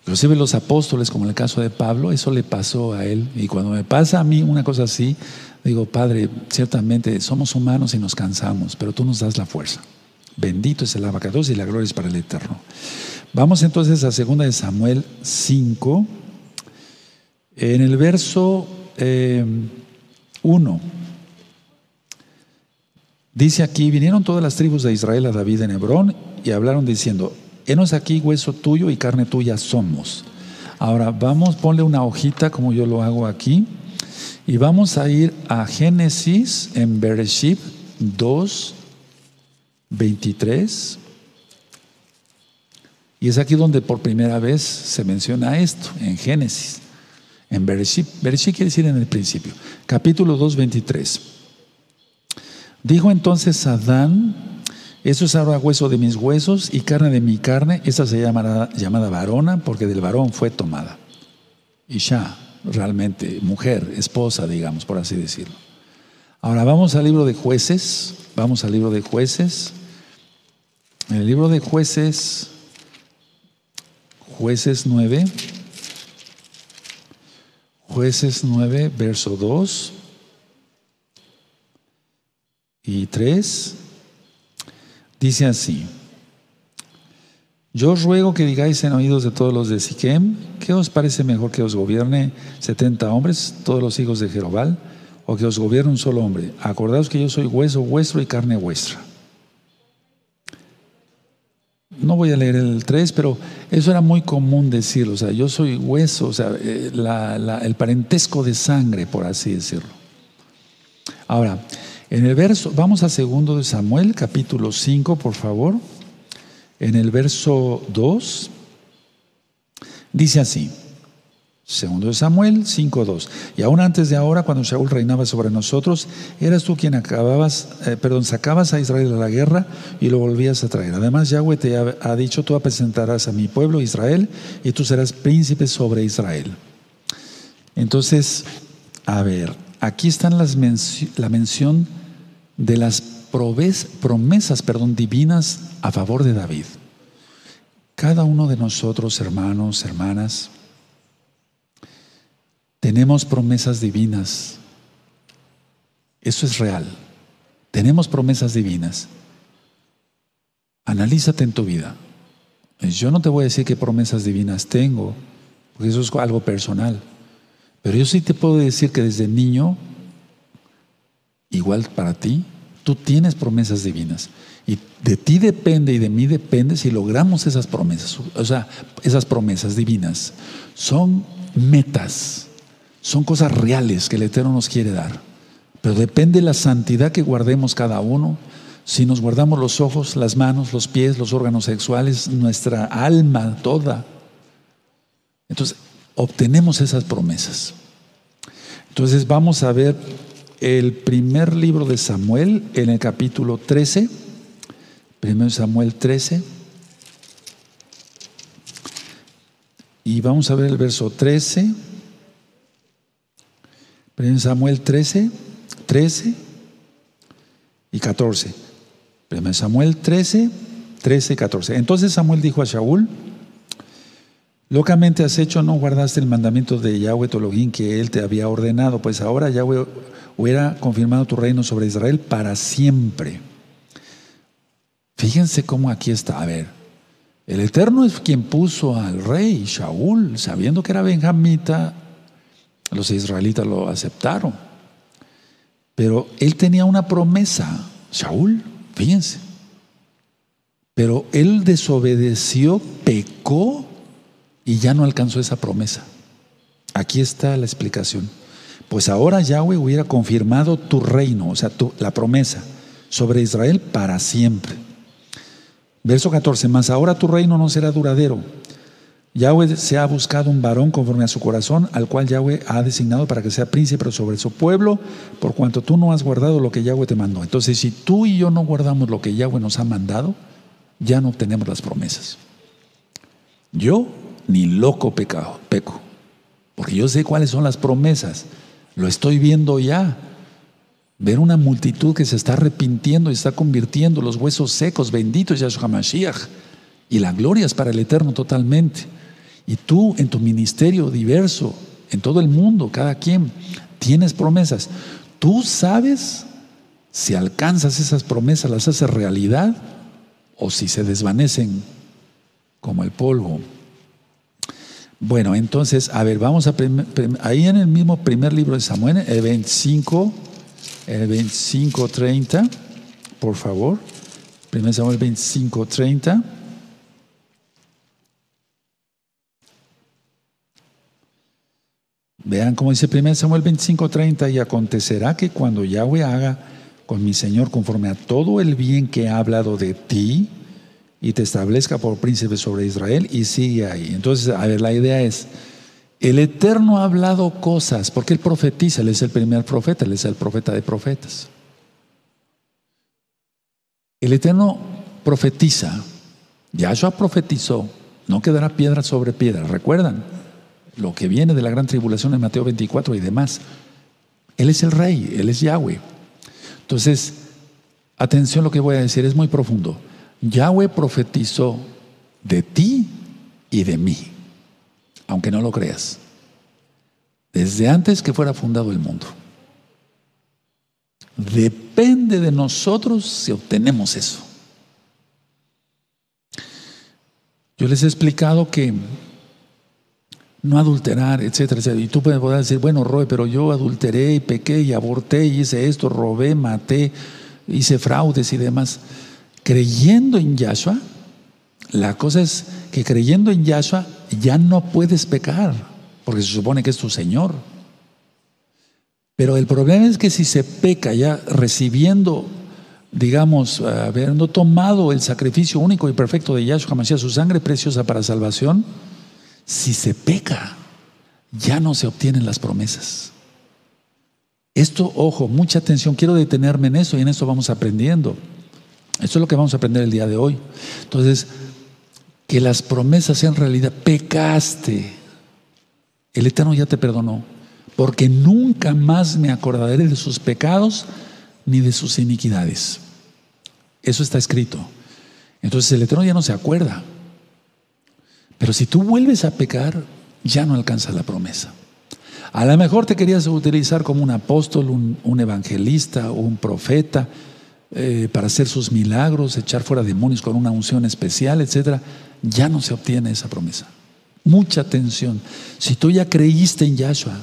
Inclusive los apóstoles, como en el caso de Pablo, eso le pasó a él. Y cuando me pasa a mí una cosa así, digo, Padre, ciertamente somos humanos y nos cansamos, pero tú nos das la fuerza. Bendito es el abacados y la gloria es para el Eterno. Vamos entonces a 2 de Samuel 5, en el verso 1. Eh, dice aquí, vinieron todas las tribus de Israel a David en Hebrón y hablaron diciendo, enos aquí hueso tuyo y carne tuya somos. Ahora vamos, ponle una hojita como yo lo hago aquí y vamos a ir a Génesis en Bereshit 2, 23. Y es aquí donde por primera vez se menciona esto, en Génesis. En Bereshit, Bereshit quiere decir en el principio. Capítulo 2, 23. Dijo entonces Adán, eso es ahora hueso de mis huesos y carne de mi carne, esta se llamará llamada varona porque del varón fue tomada. Isha, realmente, mujer, esposa, digamos, por así decirlo. Ahora vamos al libro de jueces, vamos al libro de jueces. En el libro de jueces, Jueces 9, jueces 9, verso 2 y 3, dice así, yo os ruego que digáis en oídos de todos los de Siquem, ¿qué os parece mejor que os gobierne 70 hombres, todos los hijos de Jerobal, o que os gobierne un solo hombre? Acordaos que yo soy hueso vuestro y carne vuestra no voy a leer el 3, pero eso era muy común decirlo, o sea, yo soy hueso, o sea, eh, el parentesco de sangre, por así decirlo. Ahora, en el verso, vamos a segundo de Samuel, capítulo 5, por favor. En el verso 2, dice así. Segundo de Samuel 5.2. Y aún antes de ahora, cuando Shaul reinaba sobre nosotros, eras tú quien acababas, eh, perdón, sacabas a Israel a la guerra y lo volvías a traer. Además, Yahweh te ha, dicho, tú apresentarás a mi pueblo Israel y tú serás príncipe sobre Israel. Entonces, a ver, aquí están las la mención de las promesas perdón, divinas a favor de David. Cada uno de nosotros, hermanos, hermanas, tenemos promesas divinas. Eso es real. Tenemos promesas divinas. Analízate en tu vida. Yo no te voy a decir qué promesas divinas tengo, porque eso es algo personal. Pero yo sí te puedo decir que desde niño, igual para ti, tú tienes promesas divinas. Y de ti depende y de mí depende si logramos esas promesas. O sea, esas promesas divinas son metas son cosas reales que el Eterno nos quiere dar. Pero depende de la santidad que guardemos cada uno. Si nos guardamos los ojos, las manos, los pies, los órganos sexuales, nuestra alma toda. Entonces, obtenemos esas promesas. Entonces, vamos a ver el primer libro de Samuel en el capítulo 13. Primero Samuel 13. Y vamos a ver el verso 13. En Samuel 13, 13 y 14. En Samuel 13, 13 y 14. Entonces Samuel dijo a Shaul, locamente has hecho, no guardaste el mandamiento de Yahweh Tologín que él te había ordenado, pues ahora Yahweh hubiera confirmado tu reino sobre Israel para siempre. Fíjense cómo aquí está, a ver, el Eterno es quien puso al rey Shaul, sabiendo que era benjamita, los israelitas lo aceptaron. Pero él tenía una promesa, Saúl, fíjense. Pero él desobedeció, pecó y ya no alcanzó esa promesa. Aquí está la explicación. Pues ahora Yahweh hubiera confirmado tu reino, o sea, la promesa sobre Israel para siempre. Verso 14, más ahora tu reino no será duradero Yahweh se ha buscado un varón conforme a su corazón, al cual Yahweh ha designado para que sea príncipe sobre su pueblo, por cuanto tú no has guardado lo que Yahweh te mandó. Entonces, si tú y yo no guardamos lo que Yahweh nos ha mandado, ya no obtenemos las promesas. Yo ni loco pecado, peco. Porque yo sé cuáles son las promesas. Lo estoy viendo ya. Ver una multitud que se está arrepintiendo y está convirtiendo los huesos secos, benditos Yahshua Mashiach. Y la gloria es para el Eterno totalmente. Y tú en tu ministerio diverso, en todo el mundo, cada quien, tienes promesas. Tú sabes si alcanzas esas promesas, las haces realidad o si se desvanecen como el polvo. Bueno, entonces, a ver, vamos a ahí en el mismo primer libro de Samuel, el 25, el 25, 30, por favor. Primer Samuel 25, 30. Vean cómo dice 1 Samuel 25, 30, y acontecerá que cuando Yahweh haga con mi Señor conforme a todo el bien que ha hablado de ti, y te establezca por príncipe sobre Israel y sigue ahí. Entonces, a ver, la idea es, el Eterno ha hablado cosas, porque Él profetiza, Él es el primer profeta, Él es el profeta de profetas. El Eterno profetiza, Yahshua profetizó, no quedará piedra sobre piedra, ¿recuerdan? Lo que viene de la gran tribulación en Mateo 24 y demás. Él es el rey, Él es Yahweh. Entonces, atención lo que voy a decir, es muy profundo. Yahweh profetizó de ti y de mí, aunque no lo creas, desde antes que fuera fundado el mundo. Depende de nosotros si obtenemos eso. Yo les he explicado que no adulterar, etcétera, etcétera. Y tú puedes decir, bueno, Roy, pero yo adulteré y pequé y aborté y hice esto, robé, maté, hice fraudes y demás creyendo en Yahshua, la cosa es que creyendo en Yahshua ya no puedes pecar, porque se supone que es tu Señor. Pero el problema es que si se peca ya recibiendo, digamos, habiendo tomado el sacrificio único y perfecto de Yahshua su sangre preciosa para salvación, si se peca, ya no se obtienen las promesas. Esto, ojo, mucha atención, quiero detenerme en eso y en eso vamos aprendiendo. Eso es lo que vamos a aprender el día de hoy. Entonces, que las promesas sean realidad. Pecaste. El Eterno ya te perdonó. Porque nunca más me acordaré de sus pecados ni de sus iniquidades. Eso está escrito. Entonces el Eterno ya no se acuerda. Pero si tú vuelves a pecar, ya no alcanzas la promesa. A lo mejor te querías utilizar como un apóstol, un, evangelista o un profeta eh, para hacer sus milagros, echar fuera demonios con una unción especial, etcétera, ya no se obtiene esa promesa. Mucha atención. Si tú ya creíste en Yahshua,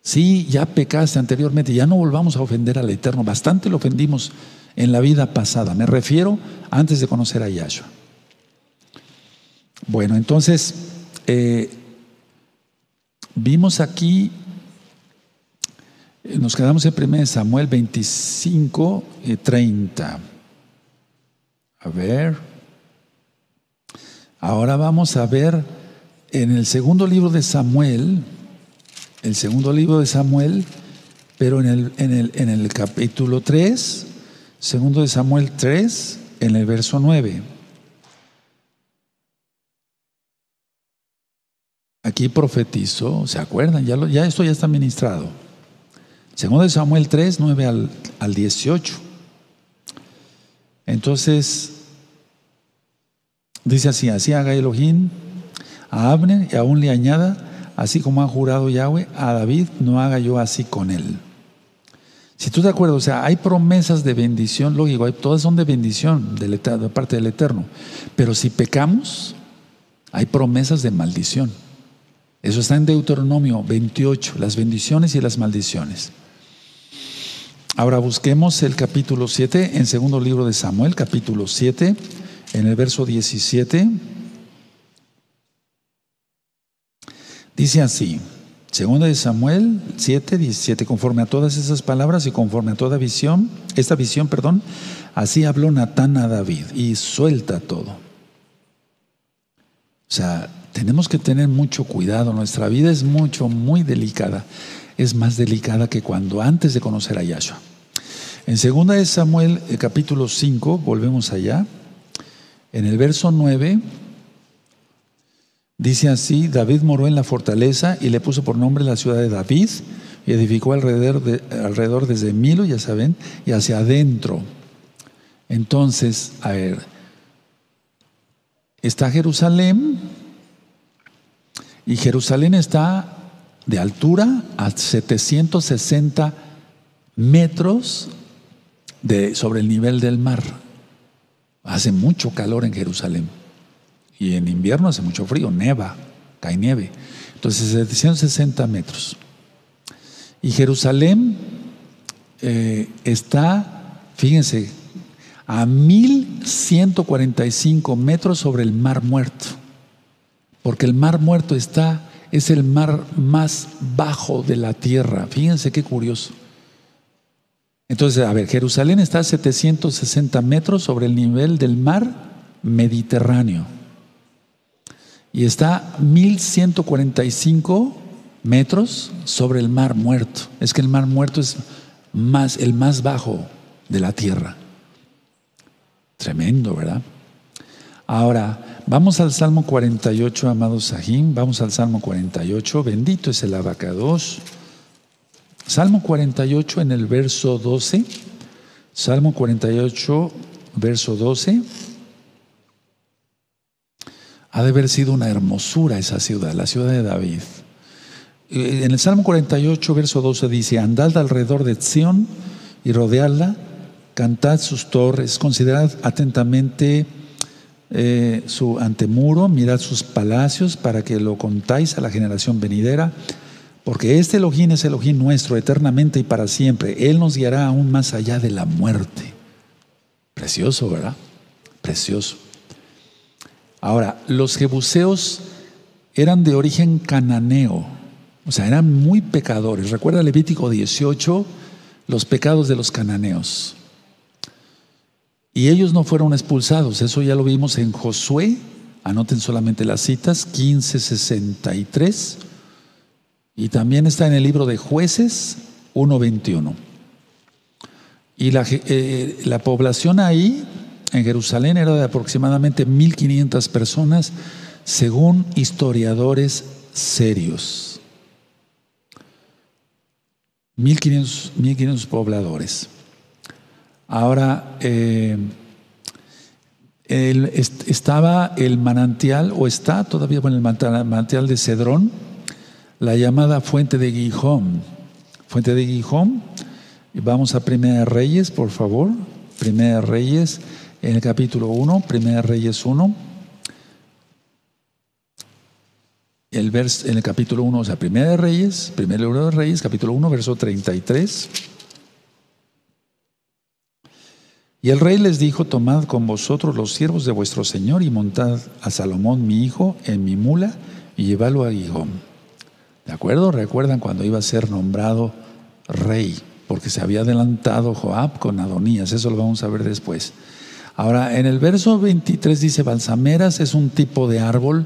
si ya pecaste anteriormente, ya no volvamos a ofender al Eterno. Bastante lo ofendimos en la vida pasada. Me refiero antes de conocer a Yahshua. Bueno, entonces, eh, vimos aquí nos quedamos en 1 Samuel 25 y 30. A ver. Ahora vamos a ver en el segundo libro de Samuel, el segundo libro de Samuel, pero en el, en el, en el capítulo 3, segundo de Samuel 3, en el verso 9. Aquí profetizó, ¿se acuerdan? Ya, ya esto ya está ministrado. Segundo de Samuel 3, 9 al, al 18. Entonces, dice así, así haga Elohim a Abner y aún le añada, así como ha jurado Yahweh, a David no haga yo así con él. Si tú te acuerdas, o sea, hay promesas de bendición, lógico, todas son de bendición de parte del Eterno, pero si pecamos, hay promesas de maldición. Eso está en Deuteronomio 28, las bendiciones y las maldiciones. Ahora busquemos el capítulo 7, en segundo libro de Samuel, capítulo 7, en el verso 17. Dice así, segundo de Samuel 7, 17, conforme a todas esas palabras y conforme a toda visión, esta visión, perdón, así habló Natán a David y suelta todo. O sea, tenemos que tener mucho cuidado, nuestra vida es mucho, muy delicada es más delicada que cuando antes de conocer a Yahshua. En 2 de Samuel, el capítulo 5, volvemos allá, en el verso 9, Dice así, David moró en la fortaleza y le puso por nombre la ciudad de David y edificó alrededor, de, alrededor desde Milo, ya saben, y hacia adentro. Entonces, a ver, está Jerusalén y Jerusalén está de altura a 760 metros de, sobre el nivel del mar. Hace mucho calor en Jerusalén. Y en invierno hace mucho frío, neva, cae nieve. Entonces, 760 metros. Y Jerusalén eh, está, fíjense, a 1145 metros sobre el mar muerto. Porque el mar muerto está, es el mar más bajo de la tierra. Fíjense qué curioso. Entonces, a ver, Jerusalén está a 760 metros sobre el nivel del mar Mediterráneo y está 1145 metros sobre el mar muerto. Es que el mar muerto es más, el más bajo de la tierra. Tremendo, ¿verdad? Ahora, vamos al Salmo 48, amados Sahim. Vamos al Salmo 48. Bendito es el abacados. Salmo 48 en el verso 12. Salmo 48, verso 12. Ha de haber sido una hermosura esa ciudad, la ciudad de David. En el Salmo 48, verso 12 dice, andad alrededor de Sión y rodeadla, cantad sus torres, considerad atentamente eh, su antemuro, mirad sus palacios para que lo contáis a la generación venidera, porque este Elohim es Elohim nuestro eternamente y para siempre. Él nos guiará aún más allá de la muerte. Precioso, ¿verdad? Precioso. Ahora, los jebuseos eran de origen cananeo, o sea, eran muy pecadores. Recuerda Levítico 18, los pecados de los cananeos. Y ellos no fueron expulsados, eso ya lo vimos en Josué, anoten solamente las citas, 1563, y también está en el libro de jueces 1.21. Y la, eh, la población ahí en Jerusalén era de aproximadamente 1.500 personas, según historiadores serios. 1.500 pobladores. Ahora, eh, estaba el manantial, o está todavía bueno, el manantial de Cedrón, la llamada Fuente de Gijón. Fuente de Gijón. Vamos a Primera Reyes, por favor. Primera Reyes en el capítulo 1, Primera Reyes 1. El vers, en el capítulo 1, o sea, Primera de Reyes, Primera de Reyes, capítulo 1, verso 33. Y el rey les dijo, tomad con vosotros los siervos de vuestro Señor y montad a Salomón mi hijo en mi mula y llevadlo a Gijón. ¿De acuerdo? Recuerdan cuando iba a ser nombrado rey, porque se había adelantado Joab con Adonías, eso lo vamos a ver después. Ahora, en el verso 23 dice, balsameras es un tipo de árbol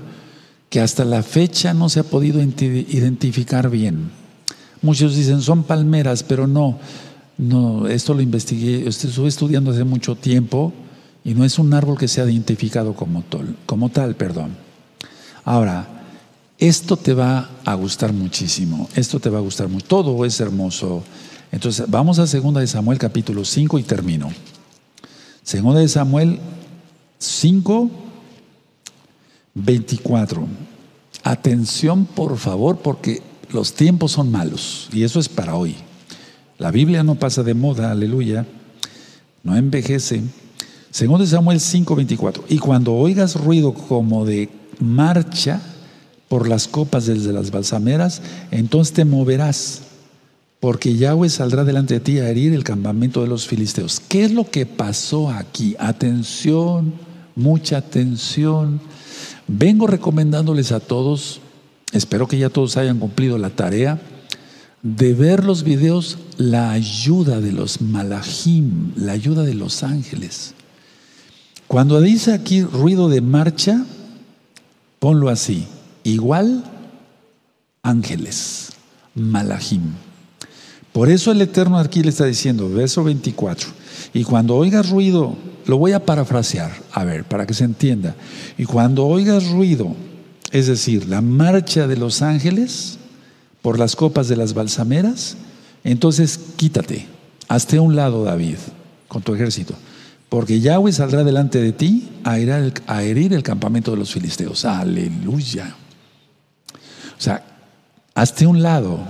que hasta la fecha no se ha podido identificar bien. Muchos dicen, son palmeras, pero no, no, esto lo investigué, estuve estudiando hace mucho tiempo y no es un árbol que sea identificado como tal, como tal, perdón. Ahora, esto te va a gustar muchísimo, esto te va a gustar mucho, todo es hermoso. Entonces, vamos a 2 de Samuel capítulo 5 y termino. Segunda de Samuel 5, 24. Atención, por favor, porque los tiempos son malos y eso es para hoy. La Biblia no pasa de moda, aleluya, no envejece. Segunda de Samuel 5, 24. Y cuando oigas ruido como de marcha por las copas desde las balsameras, entonces te moverás porque Yahweh saldrá delante de ti a herir el campamento de los filisteos. ¿Qué es lo que pasó aquí? Atención, mucha atención. Vengo recomendándoles a todos, espero que ya todos hayan cumplido la tarea, de ver los videos, la ayuda de los malachim, la ayuda de los ángeles. Cuando dice aquí ruido de marcha, ponlo así, igual ángeles, malachim. Por eso el Eterno aquí le está diciendo, verso 24, y cuando oigas ruido, lo voy a parafrasear, a ver, para que se entienda, y cuando oigas ruido es decir, la marcha de los ángeles por las copas de las balsameras, entonces quítate, hazte a un lado, David, con tu ejército, porque Yahweh saldrá delante de ti a herir el, campamento de los filisteos. Aleluya. O sea, hazte a un lado,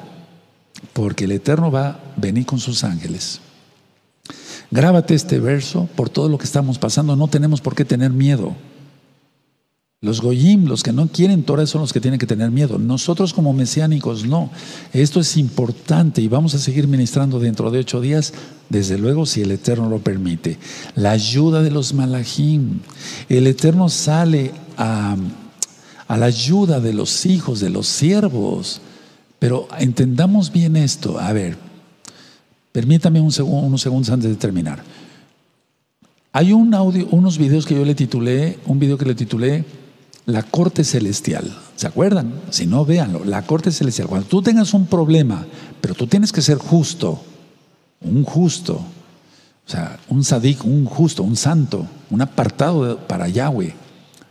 porque el Eterno va a venir con sus ángeles. Grábate este verso por todo lo que estamos pasando, no tenemos por qué tener miedo. Los goyim, los que no quieren Torah, son los que tienen que tener miedo. Nosotros como mesiánicos no. Esto es importante y vamos a seguir ministrando dentro de ocho días, desde luego si el Eterno lo permite. La ayuda de los malajim. El Eterno sale a, la ayuda de los hijos, de los siervos. Pero entendamos bien esto. A ver, permítame un segundo, unos segundos antes de terminar. Hay un audio, unos videos que yo le titulé, un video que le titulé la corte celestial. ¿Se acuerdan? Si no, véanlo. La corte celestial. Cuando tú tengas un problema, pero tú tienes que ser justo, un justo, o sea, un sadik, un justo, un santo, un apartado para Yahweh,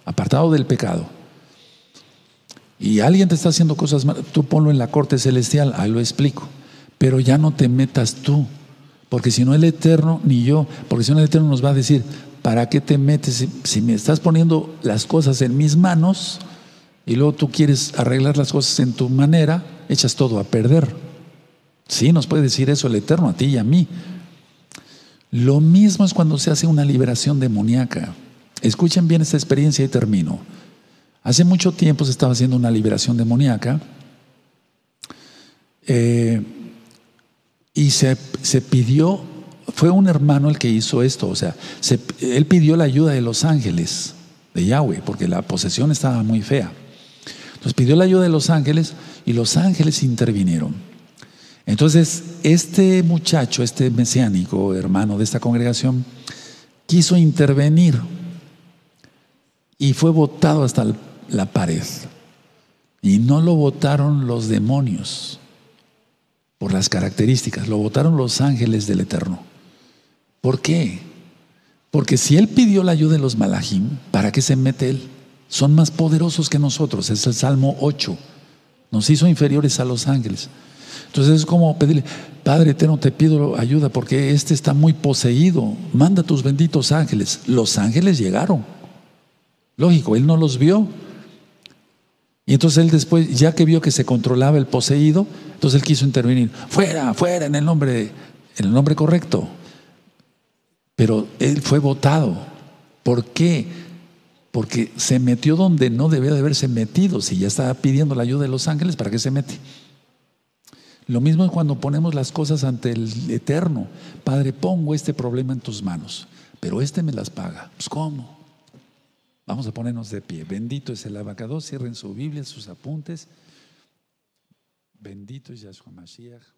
apartado del pecado. Y alguien te está haciendo cosas malas, tú ponlo en la corte celestial, ahí lo explico. Pero ya no te metas tú, porque si no el Eterno, ni yo, porque si no el Eterno nos va a decir, ¿para qué te metes? Si, me estás poniendo las cosas en mis manos y luego tú quieres arreglar las cosas en tu manera, echas todo a perder. Sí, nos puede decir eso el Eterno a ti y a mí. Lo mismo es cuando se hace una liberación demoníaca. Escuchen bien esta experiencia y termino. Hace mucho tiempo se estaba haciendo una liberación demoníaca eh, y se, se pidió fue un hermano el que hizo esto, o sea, él pidió la ayuda de los ángeles de Yahweh, porque la posesión estaba muy fea. Entonces pidió la ayuda de los ángeles y los ángeles intervinieron. Entonces, este muchacho, este mesiánico hermano de esta congregación, quiso intervenir y fue votado hasta la pared. Y no lo votaron los demonios por las características, lo votaron los ángeles del Eterno. ¿Por qué? Porque si él pidió la ayuda de los malajim, ¿para qué se mete él? Son más poderosos que nosotros. Es el Salmo 8. Nos hizo inferiores a los ángeles. Entonces es como pedirle, Padre eterno, te pido ayuda porque este está muy poseído. Manda tus benditos ángeles. Los ángeles llegaron. Lógico, él no los vio. Y entonces él después, ya que vio que se controlaba el poseído, entonces él quiso intervenir. Fuera, fuera, en el nombre, en el nombre correcto. Pero él fue votado. ¿Por qué? Porque se metió donde no debía de haberse metido. Si ya estaba pidiendo la ayuda de los ángeles, ¿para qué se mete? Lo mismo es cuando ponemos las cosas ante el Eterno. Padre, pongo este problema en tus manos, pero este me las paga. Pues ¿cómo? Vamos a ponernos de pie. Bendito es el abacado. Cierren su Biblia, sus apuntes. Bendito es Yahshua Mashiach.